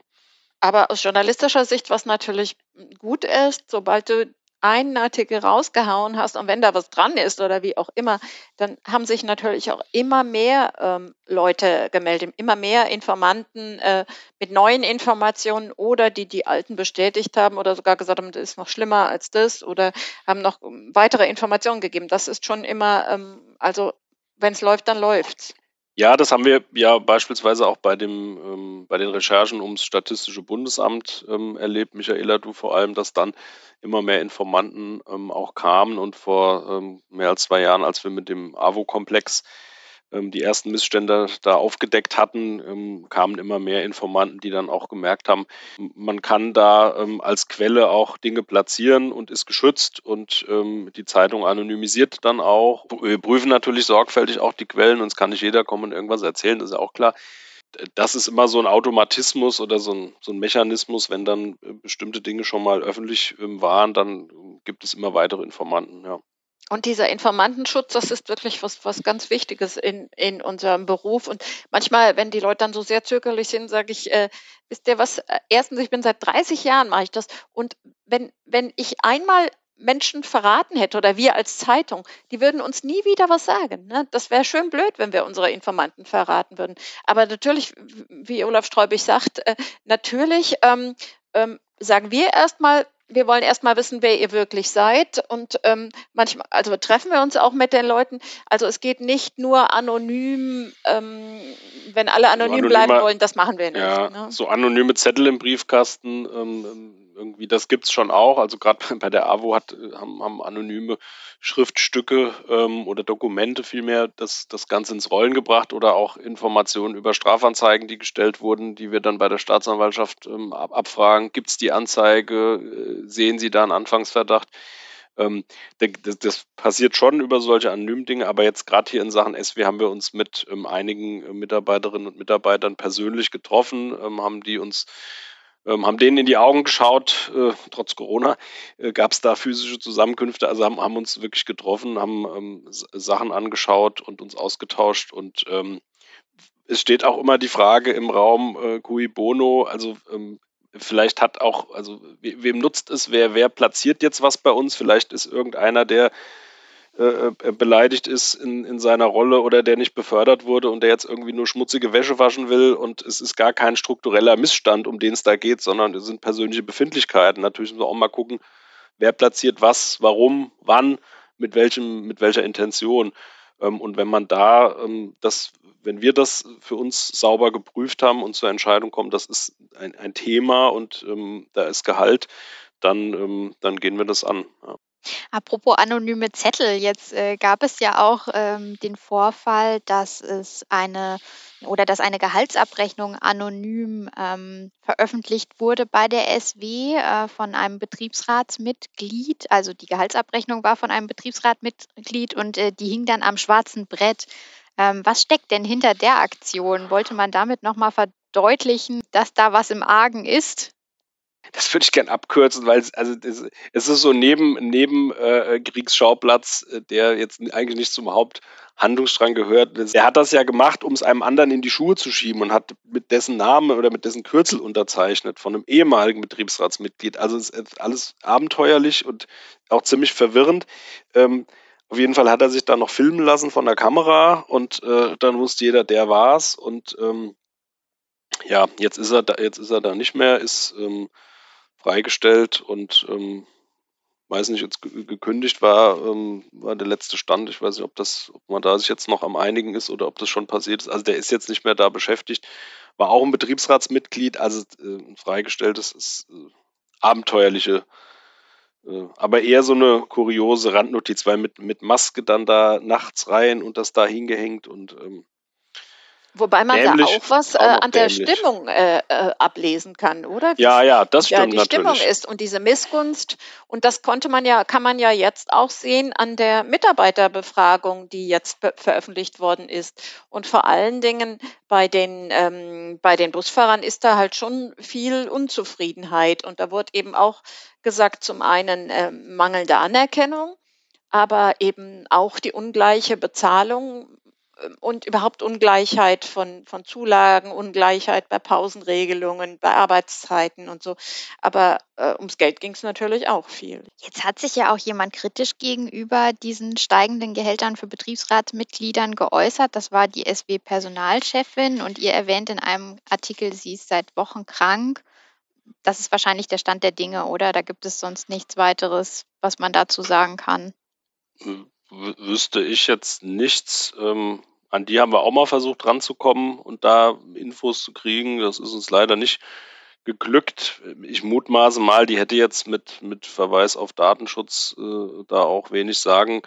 Aber aus journalistischer Sicht, was natürlich gut ist, sobald du einen Artikel rausgehauen hast und wenn da was dran ist oder wie auch immer, dann haben sich natürlich auch immer mehr ähm, Leute gemeldet, immer mehr Informanten äh, mit neuen Informationen oder die die alten bestätigt haben oder sogar gesagt haben, das ist noch schlimmer als das oder haben noch ähm, weitere Informationen gegeben. Das ist schon immer, ähm, also wenn es läuft, dann läuft's. Ja, das haben wir ja beispielsweise auch bei, dem, ähm, bei den Recherchen ums Statistische Bundesamt ähm, erlebt, Michaela, du vor allem, dass dann immer mehr Informanten ähm, auch kamen und vor ähm, mehr als zwei Jahren, als wir mit dem AWO-Komplex die ersten Missstände da aufgedeckt hatten, ähm, kamen immer mehr Informanten, die dann auch gemerkt haben, man kann da ähm, als Quelle auch Dinge platzieren und ist geschützt und ähm, die Zeitung anonymisiert dann auch. Wir prüfen natürlich sorgfältig auch die Quellen und es kann nicht jeder kommen und irgendwas erzählen, das ist ja auch klar das ist immer so ein Automatismus oder so ein, so ein Mechanismus, wenn dann äh, bestimmte Dinge schon mal öffentlich ähm, waren, dann gibt es immer weitere Informanten, ja. Und dieser Informantenschutz, das ist wirklich was, was ganz Wichtiges in, in unserem Beruf. Und manchmal, wenn die Leute dann so sehr zögerlich sind, sage ich, äh, wisst ihr was, erstens, ich bin seit 30 Jahren mache ich das. Und wenn, wenn ich einmal Menschen verraten hätte oder wir als Zeitung, die würden uns nie wieder was sagen. Ne? Das wäre schön blöd, wenn wir unsere Informanten verraten würden. Aber natürlich, wie Olaf Streubig sagt, äh, natürlich ähm, ähm, sagen wir erstmal, wir wollen erstmal wissen, wer ihr wirklich seid. Und ähm, manchmal, also treffen wir uns auch mit den Leuten. Also es geht nicht nur anonym, ähm, wenn alle anonym so bleiben wollen, das machen wir nicht. Ja, ne? So anonyme Zettel im Briefkasten, ähm, irgendwie, das gibt es schon auch. Also gerade bei der AWO hat, haben, haben anonyme Schriftstücke ähm, oder Dokumente vielmehr das, das Ganze ins Rollen gebracht oder auch Informationen über Strafanzeigen, die gestellt wurden, die wir dann bei der Staatsanwaltschaft ähm, ab, abfragen. Gibt es die Anzeige? Sehen Sie da einen Anfangsverdacht? Ähm, das, das, passiert schon über solche anonymen Dinge, aber jetzt gerade hier in Sachen SW haben wir uns mit ähm, einigen äh, Mitarbeiterinnen und Mitarbeitern persönlich getroffen, ähm, haben die uns ähm, haben denen in die Augen geschaut, äh, trotz Corona äh, gab es da physische Zusammenkünfte, also haben, haben uns wirklich getroffen, haben ähm, Sachen angeschaut und uns ausgetauscht und ähm, es steht auch immer die Frage im Raum, äh, cui bono, also ähm, vielleicht hat auch, also we wem nutzt es, wer, wer platziert jetzt was bei uns, vielleicht ist irgendeiner, der äh, äh, beleidigt ist in, in seiner Rolle oder der nicht befördert wurde und der jetzt irgendwie nur schmutzige Wäsche waschen will und es ist gar kein struktureller Missstand, um den es da geht, sondern es sind persönliche Befindlichkeiten. Natürlich müssen wir auch mal gucken, wer platziert was, warum, wann, mit welchem, mit welcher Intention. Ähm, und wenn man da ähm, das, wenn wir das für uns sauber geprüft haben und zur Entscheidung kommen, das ist ein, ein Thema und ähm, da ist Gehalt, dann, dann gehen wir das an. Ja. Apropos anonyme Zettel, jetzt äh, gab es ja auch ähm, den Vorfall, dass es eine oder dass eine Gehaltsabrechnung anonym ähm, veröffentlicht wurde bei der SW äh, von einem Betriebsratsmitglied. Also die Gehaltsabrechnung war von einem Betriebsratmitglied und äh, die hing dann am schwarzen Brett. Ähm, was steckt denn hinter der Aktion? Wollte man damit nochmal verdeutlichen, dass da was im Argen ist? Das würde ich gern abkürzen, weil es, also es ist so neben, neben äh, Kriegsschauplatz, äh, der jetzt eigentlich nicht zum Haupthandlungsstrang gehört. Er hat das ja gemacht, um es einem anderen in die Schuhe zu schieben und hat mit dessen Namen oder mit dessen Kürzel unterzeichnet von einem ehemaligen Betriebsratsmitglied. Also es ist alles abenteuerlich und auch ziemlich verwirrend. Ähm, auf jeden Fall hat er sich da noch filmen lassen von der Kamera und äh, dann wusste jeder, der war's. Und ähm, ja, jetzt ist er da, jetzt ist er da nicht mehr, ist ähm, freigestellt und ähm, weiß nicht, jetzt gekündigt war, ähm, war der letzte Stand. Ich weiß nicht, ob das, ob man da sich jetzt noch am einigen ist oder ob das schon passiert ist. Also der ist jetzt nicht mehr da beschäftigt, war auch ein Betriebsratsmitglied, also äh, freigestelltes ist äh, abenteuerliche, äh, aber eher so eine kuriose Randnotiz, weil mit, mit Maske dann da nachts rein und das da hingehängt und ähm, Wobei man dämlich, da auch was äh, an der Stimmung äh, äh, ablesen kann, oder? Wie ja, ja, das stimmt ja, die natürlich. Stimmung ist und diese Missgunst und das konnte man ja, kann man ja jetzt auch sehen an der Mitarbeiterbefragung, die jetzt veröffentlicht worden ist und vor allen Dingen bei den ähm, bei den Busfahrern ist da halt schon viel Unzufriedenheit und da wurde eben auch gesagt, zum einen äh, mangelnde Anerkennung, aber eben auch die ungleiche Bezahlung und überhaupt Ungleichheit von, von Zulagen, Ungleichheit bei Pausenregelungen, bei Arbeitszeiten und so. Aber äh, ums Geld ging es natürlich auch viel. Jetzt hat sich ja auch jemand kritisch gegenüber diesen steigenden Gehältern für Betriebsratsmitgliedern geäußert. Das war die SW-Personalchefin und ihr erwähnt in einem Artikel, sie ist seit Wochen krank. Das ist wahrscheinlich der Stand der Dinge, oder? Da gibt es sonst nichts weiteres, was man dazu sagen kann. Wüsste ich jetzt nichts. Ähm, an die haben wir auch mal versucht ranzukommen und da Infos zu kriegen. Das ist uns leider nicht geglückt. Ich mutmaße mal, die hätte jetzt mit, mit Verweis auf Datenschutz äh, da auch wenig sagen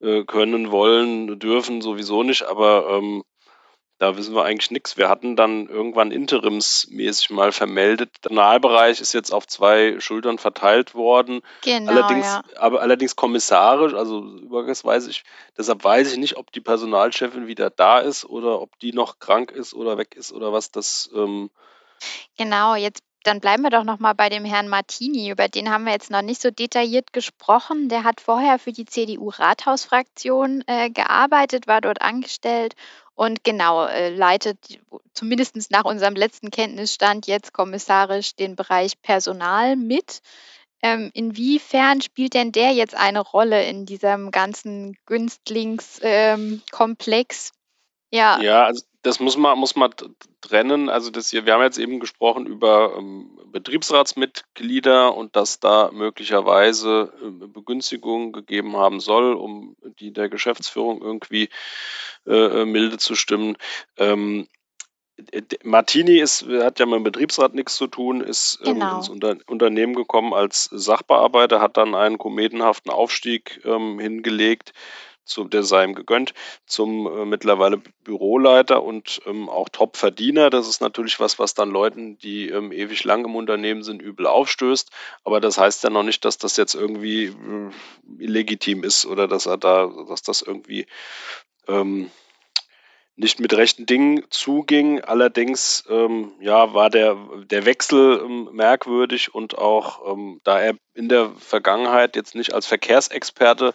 äh, können, wollen, dürfen, sowieso nicht, aber ähm, da wissen wir eigentlich nichts. Wir hatten dann irgendwann interimsmäßig mal vermeldet. Der Personalbereich ist jetzt auf zwei Schultern verteilt worden. Genau, allerdings, ja. aber allerdings kommissarisch, also übergangsweise ich, deshalb weiß ich nicht, ob die Personalchefin wieder da ist oder ob die noch krank ist oder weg ist oder was das. Ähm genau, jetzt dann bleiben wir doch noch mal bei dem Herrn Martini. Über den haben wir jetzt noch nicht so detailliert gesprochen. Der hat vorher für die CDU-Rathausfraktion äh, gearbeitet, war dort angestellt und genau äh, leitet zumindest nach unserem letzten Kenntnisstand jetzt kommissarisch den Bereich Personal mit. Ähm, inwiefern spielt denn der jetzt eine Rolle in diesem ganzen Günstlingskomplex? Ähm, ja. ja, also das muss man, muss man trennen. Also das hier, wir haben jetzt eben gesprochen über ähm, Betriebsratsmitglieder und dass da möglicherweise äh, Begünstigungen gegeben haben soll, um die der Geschäftsführung irgendwie äh, äh milde zu stimmen. Ähm, Martini ist, hat ja mit dem Betriebsrat nichts zu tun, ist ähm, genau. ins Unter Unternehmen gekommen als Sachbearbeiter, hat dann einen kometenhaften Aufstieg ähm, hingelegt zu, der sei ihm gegönnt, zum äh, mittlerweile Büroleiter und ähm, auch Top-Verdiener. Das ist natürlich was, was dann Leuten, die ähm, ewig lang im Unternehmen sind, übel aufstößt. Aber das heißt ja noch nicht, dass das jetzt irgendwie äh, illegitim ist oder dass er da, dass das irgendwie ähm, nicht mit rechten Dingen zuging. Allerdings ähm, ja, war der, der Wechsel ähm, merkwürdig und auch ähm, da er in der Vergangenheit jetzt nicht als Verkehrsexperte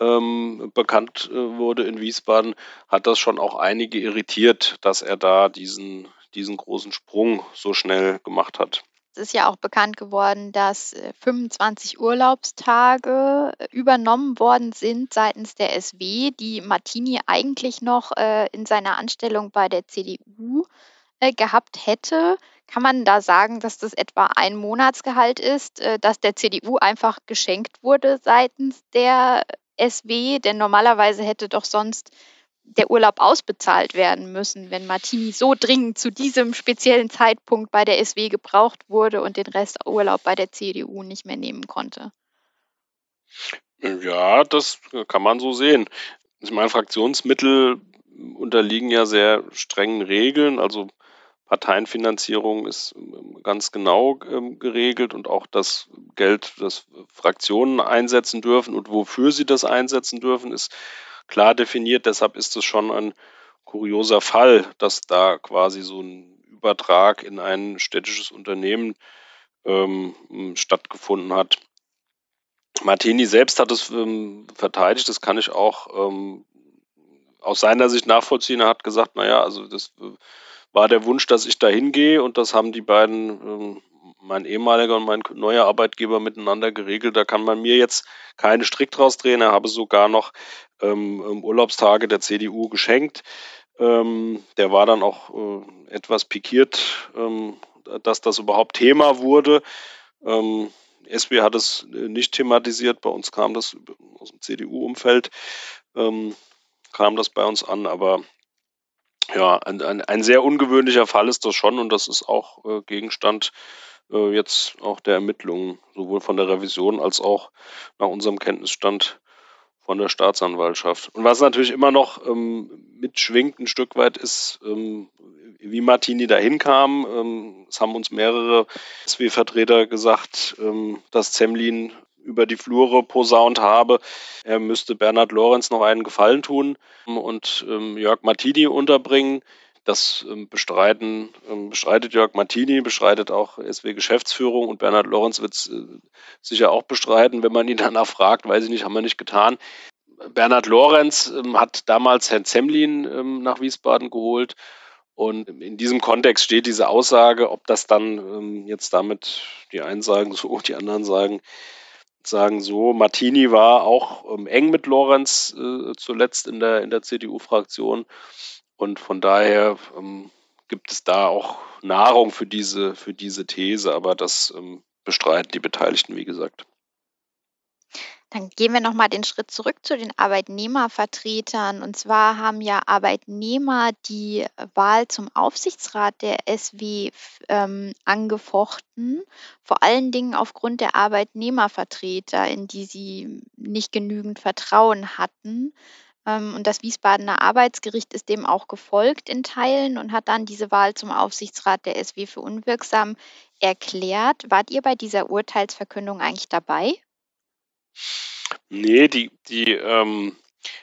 ähm, bekannt äh, wurde in Wiesbaden, hat das schon auch einige irritiert, dass er da diesen, diesen großen Sprung so schnell gemacht hat. Es ist ja auch bekannt geworden, dass 25 äh, Urlaubstage äh, übernommen worden sind seitens der SW, die Martini eigentlich noch in seiner Anstellung bei der CDU gehabt hätte. Kann man da sagen, dass das etwa ein Monatsgehalt ist, äh, das der CDU einfach geschenkt wurde seitens der SW, denn normalerweise hätte doch sonst der Urlaub ausbezahlt werden müssen, wenn Martini so dringend zu diesem speziellen Zeitpunkt bei der SW gebraucht wurde und den Rest Urlaub bei der CDU nicht mehr nehmen konnte. Ja, das kann man so sehen. Ich meine, Fraktionsmittel unterliegen ja sehr strengen Regeln. Also Parteienfinanzierung ist ähm, ganz genau ähm, geregelt und auch das Geld, das Fraktionen einsetzen dürfen und wofür sie das einsetzen dürfen, ist klar definiert. Deshalb ist es schon ein kurioser Fall, dass da quasi so ein Übertrag in ein städtisches Unternehmen ähm, stattgefunden hat. Martini selbst hat es ähm, verteidigt, das kann ich auch ähm, aus seiner Sicht nachvollziehen. Er hat gesagt, naja, also das äh, war der Wunsch, dass ich da hingehe und das haben die beiden, ähm, mein ehemaliger und mein neuer Arbeitgeber miteinander geregelt. Da kann man mir jetzt keine Strick draus drehen. Er habe sogar noch ähm, Urlaubstage der CDU geschenkt. Ähm, der war dann auch äh, etwas pikiert, ähm, dass das überhaupt Thema wurde. Ähm, SW hat es äh, nicht thematisiert. Bei uns kam das aus dem CDU-Umfeld, ähm, kam das bei uns an, aber ja, ein, ein, ein sehr ungewöhnlicher Fall ist das schon und das ist auch äh, Gegenstand äh, jetzt auch der Ermittlungen, sowohl von der Revision als auch nach unserem Kenntnisstand von der Staatsanwaltschaft. Und was natürlich immer noch ähm, mitschwingt ein Stück weit ist, ähm, wie Martini dahin kam. Ähm, es haben uns mehrere SW-Vertreter gesagt, ähm, dass Zemlin über die Flure posaunt habe, er müsste Bernhard Lorenz noch einen Gefallen tun und ähm, Jörg Martini unterbringen. Das ähm, bestreiten, ähm, bestreitet Jörg Martini, bestreitet auch SW-Geschäftsführung und Bernhard Lorenz wird es äh, sicher auch bestreiten, wenn man ihn danach fragt, weiß ich nicht, haben wir nicht getan. Bernhard Lorenz hat damals Herrn Zemlin nach Wiesbaden geholt. Und in diesem Kontext steht diese Aussage, ob das dann ähm, jetzt damit, die einen sagen so, die anderen sagen, sagen so. Martini war auch ähm, eng mit Lorenz äh, zuletzt in der, in der CDU-Fraktion. Und von daher ähm, gibt es da auch Nahrung für diese, für diese These, aber das ähm, bestreiten die Beteiligten, wie gesagt. Dann gehen wir nochmal den Schritt zurück zu den Arbeitnehmervertretern. Und zwar haben ja Arbeitnehmer die Wahl zum Aufsichtsrat der SW ähm, angefochten, vor allen Dingen aufgrund der Arbeitnehmervertreter, in die sie nicht genügend Vertrauen hatten. Ähm, und das Wiesbadener Arbeitsgericht ist dem auch gefolgt in Teilen und hat dann diese Wahl zum Aufsichtsrat der SW für unwirksam erklärt. Wart ihr bei dieser Urteilsverkündung eigentlich dabei? Nee, die, die, ähm,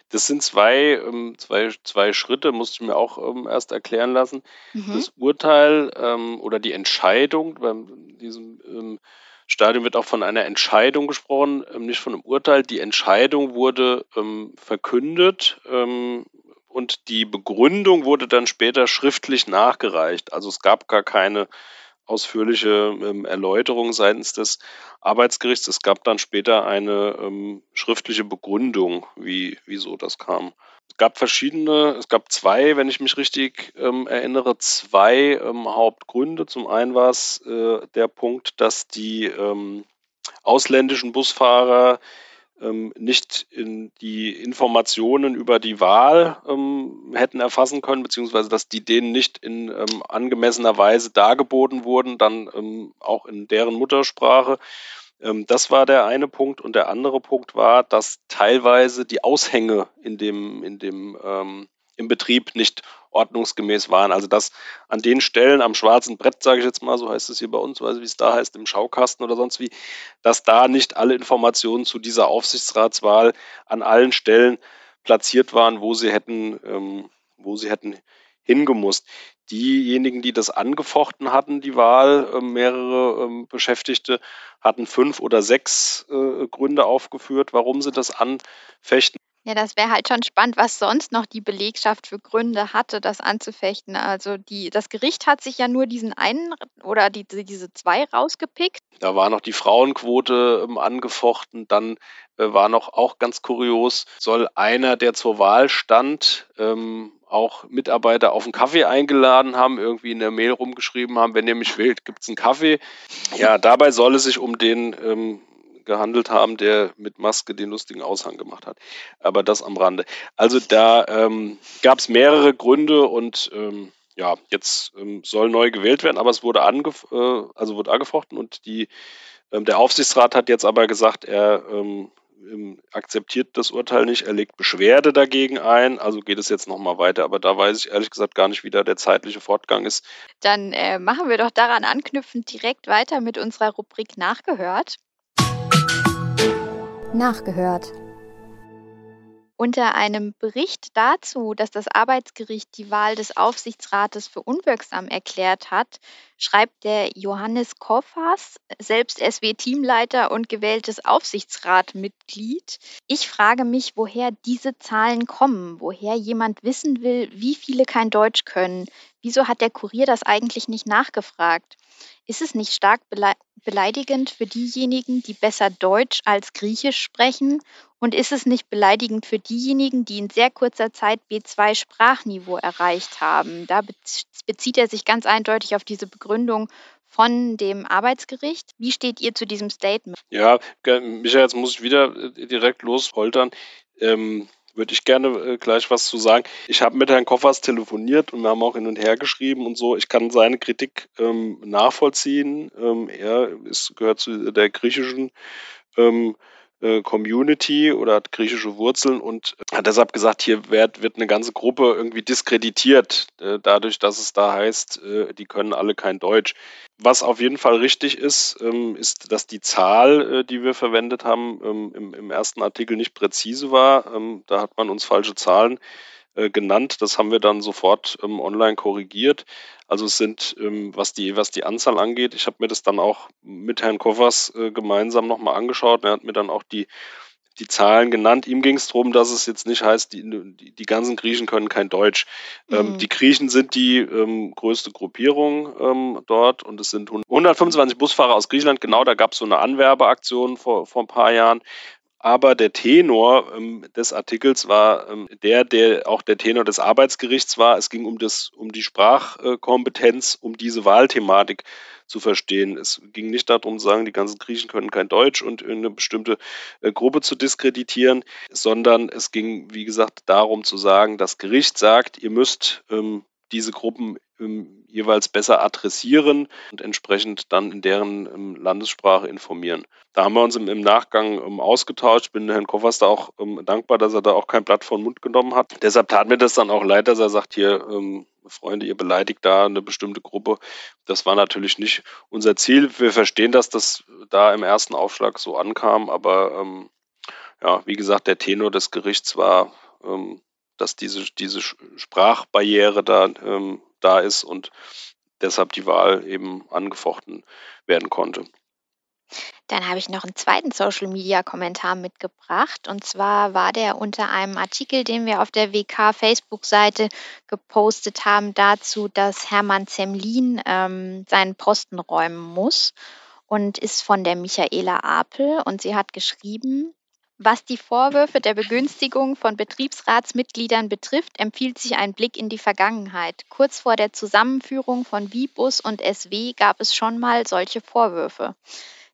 das sind zwei, ähm, zwei, zwei Schritte, musste ich mir auch ähm, erst erklären lassen. Mhm. Das Urteil ähm, oder die Entscheidung, bei diesem ähm, Stadium wird auch von einer Entscheidung gesprochen, ähm, nicht von einem Urteil. Die Entscheidung wurde ähm, verkündet und die Begründung wurde dann später schriftlich nachgereicht. Also es gab gar keine ausführliche ähm, Erläuterung seitens des Arbeitsgerichts. Es gab dann später eine ähm, schriftliche Begründung, wie, wieso das kam. Es gab verschiedene, es gab zwei, wenn ich mich richtig ähm, erinnere, zwei ähm, Hauptgründe. Zum einen war es äh, der Punkt, dass die ähm, ausländischen Busfahrer ähm, nicht in die Informationen über die Wahl ähm, hätten erfassen können, beziehungsweise dass die denen nicht in ähm, angemessener Weise dargeboten wurden, dann ähm, auch in deren Muttersprache. Ähm, das war der eine Punkt. Und der andere Punkt war, dass teilweise die Aushänge in dem, in dem ähm, im Betrieb nicht ordnungsgemäß waren. Also dass an den Stellen am schwarzen Brett, sage ich jetzt mal, so heißt es hier bei uns, weiß ich, wie es da heißt, im Schaukasten oder sonst wie, dass da nicht alle Informationen zu dieser Aufsichtsratswahl an allen Stellen platziert waren, wo sie hätten, ähm, wo sie hätten hingemusst. Diejenigen, die das angefochten hatten, die Wahl, äh, mehrere ähm, Beschäftigte, hatten fünf oder sechs äh, Gründe aufgeführt, warum sie das anfechten. Ja, das wäre halt schon spannend, was sonst noch die Belegschaft für Gründe hatte, das anzufechten. Also die, das Gericht hat sich ja nur diesen einen oder die, diese zwei rausgepickt. Da war noch die Frauenquote ähm, angefochten. Dann äh, war noch auch ganz kurios, soll einer, der zur Wahl stand, ähm, auch Mitarbeiter auf einen Kaffee eingeladen haben, irgendwie in der Mail rumgeschrieben haben, wenn ihr mich wählt, gibt es einen Kaffee. Ja, dabei soll es sich um den ähm, gehandelt haben, der mit Maske den lustigen Aushang gemacht hat. Aber das am Rande. Also da ähm, gab es mehrere Gründe und ähm, ja, jetzt ähm, soll neu gewählt werden, aber es wurde, angef äh, also wurde angefochten und die, ähm, der Aufsichtsrat hat jetzt aber gesagt, er ähm, ähm, akzeptiert das Urteil nicht, er legt Beschwerde dagegen ein, also geht es jetzt nochmal weiter. Aber da weiß ich ehrlich gesagt gar nicht, wie da der zeitliche Fortgang ist. Dann äh, machen wir doch daran anknüpfend direkt weiter mit unserer Rubrik Nachgehört. Nachgehört. Unter einem Bericht dazu, dass das Arbeitsgericht die Wahl des Aufsichtsrates für unwirksam erklärt hat, schreibt der Johannes Koffers, selbst SW-Teamleiter und gewähltes Aufsichtsratmitglied. Ich frage mich, woher diese Zahlen kommen, woher jemand wissen will, wie viele kein Deutsch können. Wieso hat der Kurier das eigentlich nicht nachgefragt? Ist es nicht stark beleidigend für diejenigen, die besser Deutsch als Griechisch sprechen? Und ist es nicht beleidigend für diejenigen, die in sehr kurzer Zeit B2 Sprachniveau erreicht haben? Da bezieht er sich ganz eindeutig auf diese Begründung von dem Arbeitsgericht. Wie steht ihr zu diesem Statement? Ja, Michael, jetzt muss ich wieder äh, direkt losholtern. Ähm, würde ich gerne äh, gleich was zu sagen. Ich habe mit Herrn Koffers telefoniert und wir haben auch hin und her geschrieben und so. Ich kann seine Kritik ähm, nachvollziehen. Ähm, er ist, gehört zu der griechischen ähm, äh, Community oder hat griechische Wurzeln und hat deshalb gesagt, hier wird, wird eine ganze Gruppe irgendwie diskreditiert, äh, dadurch, dass es da heißt, äh, die können alle kein Deutsch. Was auf jeden Fall richtig ist, ähm, ist, dass die Zahl, die wir verwendet haben, ähm, im, ersten Artikel nicht präzise war. Ähm, da hat man uns falsche Zahlen genannt. Das haben wir dann sofort online korrigiert. Also es sind, ähm, was, die, was die Anzahl angeht, ich habe mir das dann auch mit Herrn Koffers äh, gemeinsam nochmal angeschaut. Er hat mir dann auch die, die Zahlen genannt. Ihm ging es darum, dass es jetzt nicht heißt, die, die, die ganzen Griechen können kein Deutsch. Ähm, mhm. Ähm, die Griechen sind die ähm, größte Gruppierung ähm, dort und es sind 125 Busfahrer aus Griechenland. Genau, da gab es so eine Anwerbeaktion vor, vor ein paar Jahren. Aber der Tenor ähm, des Artikels war ähm, der, der auch der Tenor des Arbeitsgerichts war. Es ging um, das, um die Sprachkompetenz, um diese Wahlthematik zu verstehen. Es ging nicht darum zu sagen, die ganzen Griechen können kein Deutsch und eine bestimmte äh, Gruppe zu diskreditieren, sondern es ging, wie gesagt, darum zu sagen, das Gericht sagt, ihr müsst ähm, diese Gruppen jeweils besser adressieren und entsprechend dann in deren ähm, Landessprache informieren. Da haben wir uns im, Nachgang ähm, ausgetauscht. Bin Herrn Koffers da auch ähm, dankbar, dass er da auch kein Blatt vor den Mund genommen hat. Deshalb tat mir das dann auch leid, dass er sagt, hier, ähm, Freunde, ihr beleidigt da eine bestimmte Gruppe. Das war natürlich nicht unser Ziel. Wir verstehen, dass das da im ersten Aufschlag so ankam, aber ähm, ja, wie gesagt, der Tenor des Gerichts war, ähm, dass diese, diese Sprachbarriere da, ähm, da ist und deshalb die Wahl eben angefochten werden konnte. Dann habe ich noch einen zweiten Social-Media-Kommentar mitgebracht. Und zwar war der unter einem Artikel, den wir auf der WK-Facebook-Seite gepostet haben, dazu, dass Hermann Zemlin ähm, seinen Posten räumen muss und ist von der Michaela Apel. Und sie hat geschrieben, was die Vorwürfe der Begünstigung von Betriebsratsmitgliedern betrifft, empfiehlt sich ein Blick in die Vergangenheit. Kurz vor der Zusammenführung von Vibus und SW gab es schon mal solche Vorwürfe.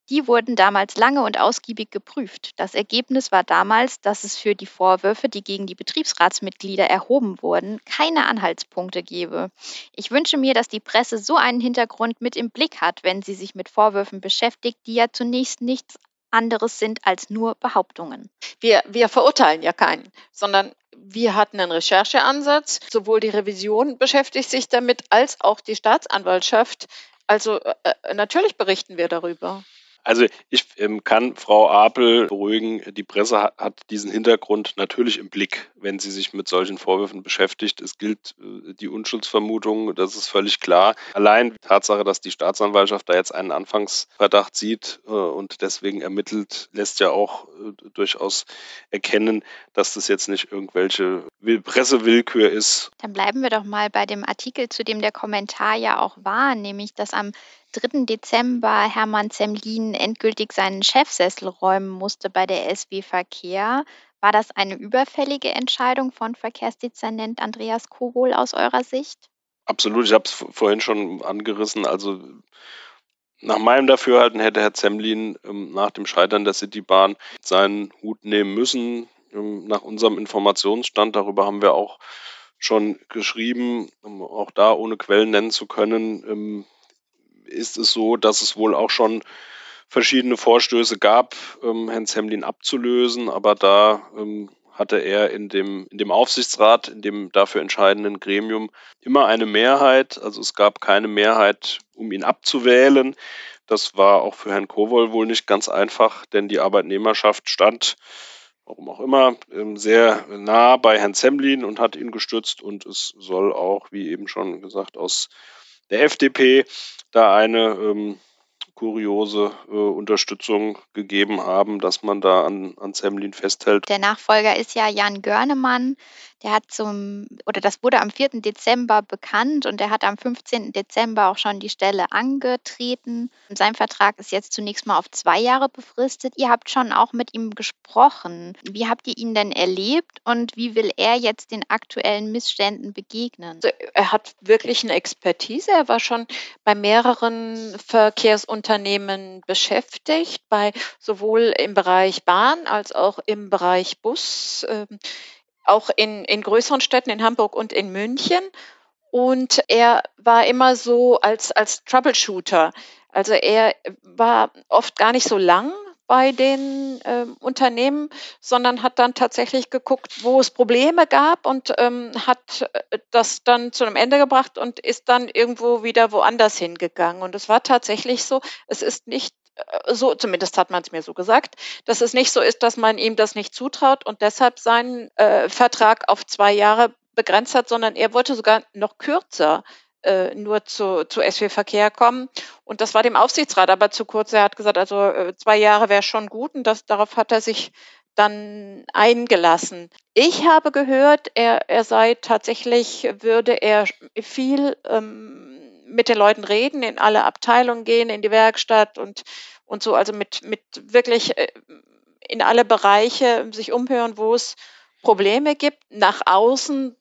Die wurden damals lange und ausgiebig geprüft. Das Ergebnis war damals, dass es für die Vorwürfe, die gegen die Betriebsratsmitglieder erhoben wurden, keine Anhaltspunkte gebe. Ich wünsche mir, dass die Presse so einen Hintergrund mit im Blick hat, wenn sie sich mit Vorwürfen beschäftigt, die ja zunächst nichts anderes sind als nur Behauptungen. Wir, wir verurteilen ja keinen, sondern wir hatten einen Rechercheansatz. Sowohl die Revision beschäftigt sich damit als auch die Staatsanwaltschaft. Also äh, äh natürlich berichten wir darüber. Also ich ähm, kann Frau Apel beruhigen, die Presse hat, hat, diesen Hintergrund natürlich im Blick, wenn sie sich mit solchen Vorwürfen beschäftigt. Es gilt äh, die Unschuldsvermutung, das ist völlig klar. Allein die Tatsache, dass die Staatsanwaltschaft da jetzt einen Anfangsverdacht sieht äh, und deswegen ermittelt, lässt ja auch äh, durchaus erkennen, dass das jetzt nicht irgendwelche Pressewillkür ist. Dann bleiben wir doch mal bei dem Artikel, zu dem der Kommentar ja auch war, nämlich dass am 3. Dezember Hermann Zemlin endgültig seinen Chefsessel räumen musste bei der SW Verkehr. War das eine überfällige Entscheidung von Verkehrsdezernent Andreas Kobol aus eurer Sicht? Absolut, ich habe es vorhin schon angerissen. Also nach meinem Dafürhalten hätte Herr Zemlin ähm, nach dem Scheitern der Citybahn seinen Hut nehmen müssen. Ähm, nach unserem Informationsstand, darüber haben wir auch schon geschrieben, auch da ohne Quellen nennen zu können, ähm, ist es so, dass es wohl auch schon verschiedene Vorstöße gab, ähm, Herrn Semlin abzulösen, aber da hatte er in dem, in dem Aufsichtsrat, in dem dafür entscheidenden Gremium, immer eine Mehrheit. Also es gab keine Mehrheit, um ihn abzuwählen. Das war auch für Herrn Kowol wohl nicht ganz einfach, denn die Arbeitnehmerschaft stand, warum auch immer, ähm, sehr nah bei Herrn Semlin und hat ihn gestützt. Und es soll auch, wie eben schon gesagt, aus der FDP da eine ähm, kuriose äh, Unterstützung gegeben haben, dass man da an, an Semlin festhält. Der Nachfolger ist ja Jan Görnemann. Der hat zum, oder das wurde am 4. Dezember bekannt und er hat am 15. Dezember auch schon die Stelle angetreten. Sein Vertrag ist jetzt zunächst mal auf zwei Jahre befristet. Ihr habt schon auch mit ihm gesprochen. Wie habt ihr ihn denn erlebt und wie will er jetzt den aktuellen Missständen begegnen? Also er hat wirklich eine Expertise. Er war schon bei mehreren Verkehrsunternehmen beschäftigt, bei sowohl im Bereich Bahn als auch im Bereich Bus. Auch in, in größeren Städten, in Hamburg und in München. Und er war immer so als, als Troubleshooter. Also er war oft gar nicht so lang bei den äh, Unternehmen, sondern hat dann tatsächlich geguckt, wo es Probleme gab und ähm, hat äh, das dann zu einem Ende gebracht und ist dann irgendwo wieder woanders hingegangen. Und es war tatsächlich so, es ist nicht so, zumindest hat man es mir so gesagt, dass es nicht so ist, dass man ihm das nicht zutraut und deshalb seinen äh, Vertrag auf zwei Jahre begrenzt hat, sondern er wollte sogar noch kürzer äh, nur zu, zu SW Verkehr kommen. Und das war dem Aufsichtsrat aber zu kurz. Er hat gesagt, also äh, zwei Jahre wäre schon gut und das, darauf hat er sich dann eingelassen. Ich habe gehört, er, er sei tatsächlich, würde er viel ähm, mit den Leuten reden, in alle Abteilungen gehen, in die Werkstatt und, und so, also mit, mit wirklich äh, in alle Bereiche sich umhören, wo es Probleme gibt. Nach außen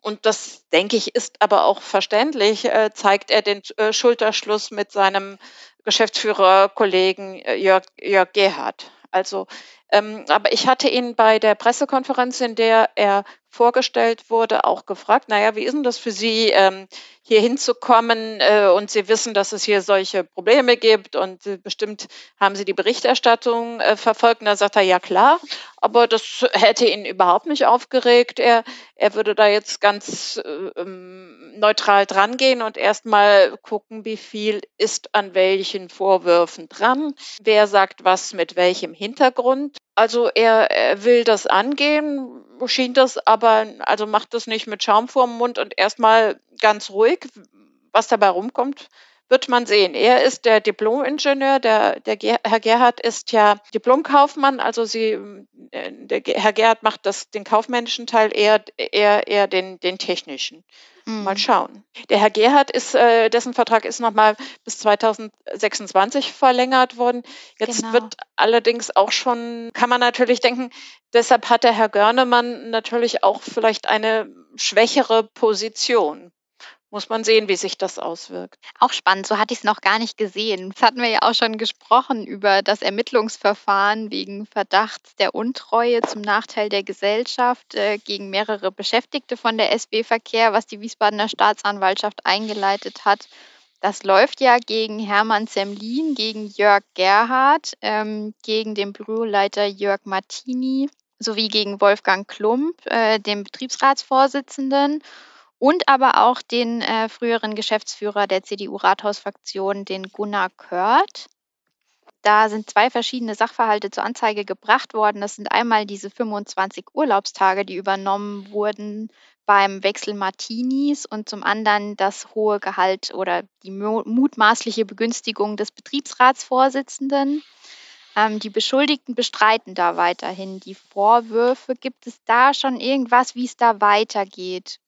und das, denke ich, ist aber auch verständlich, äh, zeigt er den äh, Schulterschluss mit seinem Geschäftsführerkollegen Jörg, Jörg Gerhard. Also, ähm, aber ich hatte ihn bei der Pressekonferenz, in der er vorgestellt wurde, auch gefragt, naja, wie ist denn das für Sie, ähm, hier hinzukommen äh, und Sie wissen, dass es hier solche Probleme gibt und äh, bestimmt haben Sie die Berichterstattung äh, verfolgt. Und da sagt er, ja klar, aber das hätte ihn überhaupt nicht aufgeregt. Er, er würde da jetzt ganz äh, ähm, neutral drangehen und erstmal gucken, wie viel ist an welchen Vorwürfen dran, wer sagt was mit welchem Hintergrund. Also er, er will das angehen, schien das aber, also macht das nicht mit Schaum vorm Mund und erstmal ganz ruhig. Was dabei rumkommt, wird man sehen. Er ist der Diplom-Ingenieur, der, der Herr Gerhard ist ja Diplomkaufmann, also sie, äh, der Herr Gerhard macht das, den kaufmännischen Teil, eher, eher, eher den, den technischen. Mhm. Mal schauen. Der Herr Gerhard ist, äh, dessen Vertrag ist nochmal bis 2026 verlängert worden. Jetzt genau. wird allerdings auch schon, kann man natürlich denken, deshalb hat der Herr Görnemann natürlich auch vielleicht eine schwächere Position muss man sehen, wie sich das auswirkt. Auch spannend, so hatte ich es noch gar nicht gesehen. Das hatten wir ja auch schon gesprochen über das Ermittlungsverfahren wegen Verdachts der Untreue zum Nachteil der Gesellschaft äh, gegen mehrere Beschäftigte von der SB Verkehr, was die Wiesbadener Staatsanwaltschaft eingeleitet hat. Das läuft ja gegen Hermann Zemlin, gegen Jörg Gerhard, ähm, gegen den Büroleiter Jörg Martini sowie gegen Wolfgang Klump, äh, den Betriebsratsvorsitzenden und aber auch den äh, früheren Geschäftsführer der CDU-Rathausfraktion, den Gunnar Kört. Da sind zwei verschiedene Sachverhalte zur Anzeige gebracht worden. Das sind einmal diese 25 Urlaubstage, die übernommen wurden beim Wechsel Martinis und zum anderen das hohe Gehalt oder die mutmaßliche Begünstigung des Betriebsratsvorsitzenden. Ähm, die Beschuldigten bestreiten da weiterhin die Vorwürfe. Gibt es da schon irgendwas, wie es da weitergeht?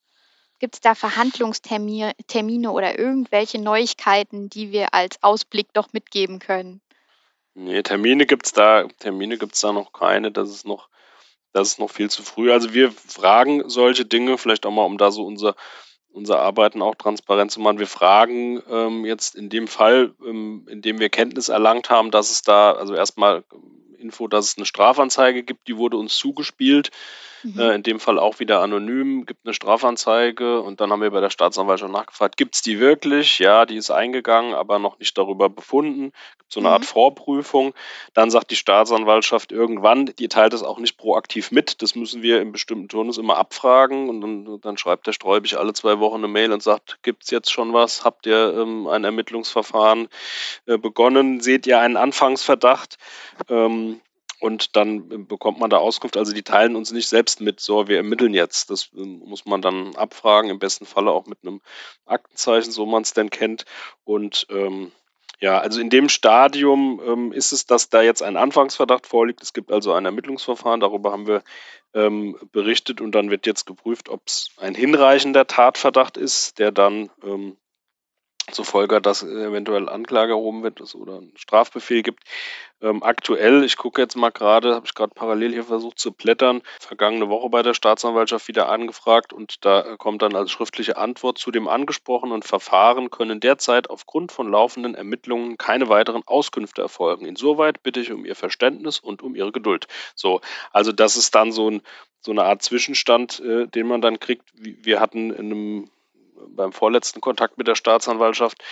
Gibt es da Verhandlungstermine oder irgendwelche Neuigkeiten, die wir als Ausblick noch mitgeben können? Nee, Termine gibt es da, Termine gibt's da noch keine. Das ist noch, das ist noch viel zu früh. Also wir fragen solche Dinge, vielleicht auch mal, um da so unser, unser Arbeiten auch transparent zu machen. Wir fragen ähm, jetzt in dem Fall, ähm, in dem wir Kenntnis erlangt haben, dass es da, also erstmal Info, dass es eine Strafanzeige gibt, die wurde uns zugespielt. Mhm. Äh, in dem Fall auch wieder anonym, gibt eine Strafanzeige und dann haben wir bei der Staatsanwaltschaft nachgefragt, gibt es die wirklich? Ja, die ist eingegangen, aber noch nicht darüber befunden. Gibt so eine mhm. Art Vorprüfung. Dann sagt die Staatsanwaltschaft irgendwann, die teilt es auch nicht proaktiv mit. Das müssen wir im bestimmten Turnus immer abfragen und dann, dann schreibt der Sträubig alle zwei Wochen eine Mail und sagt, gibt es jetzt schon was? Habt ihr ähm, ein Ermittlungsverfahren äh, begonnen? Seht ihr einen Anfangsverdacht? Ähm, und dann bekommt man da Auskunft. Also die teilen uns nicht selbst mit, so wir ermitteln jetzt. Das ähm, muss man dann abfragen, im besten Falle auch mit einem Aktenzeichen, so man es denn kennt. Und ähm, ja, also in dem Stadium ähm, ist es, dass da jetzt ein Anfangsverdacht vorliegt. Es gibt also ein Ermittlungsverfahren, darüber haben wir ähm, berichtet und dann wird jetzt geprüft, ob es ein hinreichender Tatverdacht ist, der dann ähm, zur Folge, dass eventuell Anklage erhoben wird oder ein Strafbefehl gibt. Ähm, aktuell, ich gucke jetzt mal gerade, habe ich gerade parallel hier versucht zu blättern, vergangene Woche bei der Staatsanwaltschaft wieder angefragt und da kommt dann als schriftliche Antwort zu dem angesprochenen Verfahren können derzeit aufgrund von laufenden Ermittlungen keine weiteren Auskünfte erfolgen. Insoweit bitte ich um Ihr Verständnis und um Ihre Geduld. So, also das ist dann so, ein, so eine Art Zwischenstand, äh, den man dann kriegt. Wir hatten in einem beim vorletzten Kontakt mit der Staatsanwaltschaft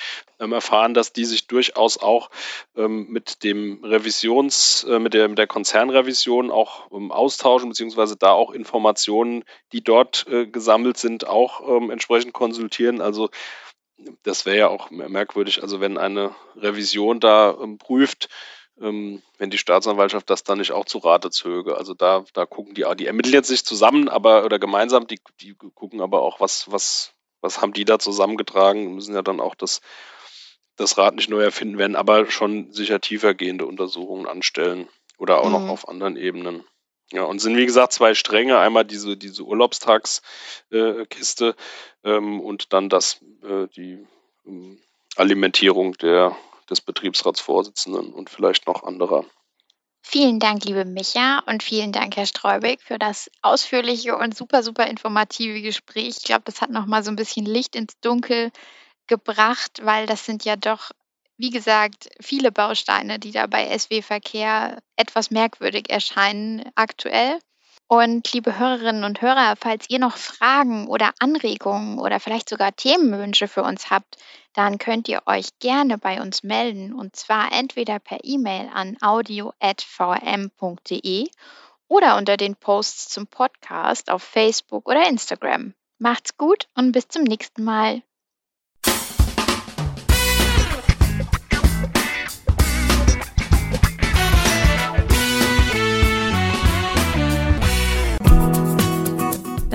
ähm, erfahren, dass die sich durchaus auch ähm, mit dem Revisions, äh, mit, der, mit der Konzernrevision auch ähm, austauschen, beziehungsweise da auch Informationen, die dort äh, gesammelt sind, auch ähm, entsprechend konsultieren. Also das wäre ja auch merkwürdig, also wenn eine Revision da ähm, prüft, ähm, wenn die Staatsanwaltschaft das dann nicht auch zu Rate zöge. Also da, da gucken die, die ermitteln jetzt nicht zusammen, aber oder gemeinsam, die, die gucken aber auch, was, was, was haben die da zusammengetragen, müssen ja dann auch das, das Rad nicht neu erfinden werden, aber schon sicher tiefergehende Untersuchungen anstellen oder auch mhm. noch auf anderen Ebenen. Ja, und sind wie gesagt zwei Stränge. Einmal diese, diese Urlaubstagskiste äh, ähm, und dann das, äh, die ähm, Alimentierung der, des Betriebsratsvorsitzenden und vielleicht noch anderer. Vielen Dank, liebe Micha, und vielen Dank, Herr Streubig, für das ausführliche und super, super informative Gespräch. Ich glaube, das hat nochmal so ein bisschen Licht ins Dunkel gebracht, weil das sind ja doch, wie gesagt, viele Bausteine, die da bei SW Verkehr etwas merkwürdig erscheinen aktuell. Und liebe Hörerinnen und Hörer, falls ihr noch Fragen oder Anregungen oder vielleicht sogar Themenwünsche für uns habt, dann könnt ihr euch gerne bei uns melden und zwar entweder per E-Mail an audio.vm.de oder unter den Posts zum Podcast auf Facebook oder Instagram. Macht's gut und bis zum nächsten Mal.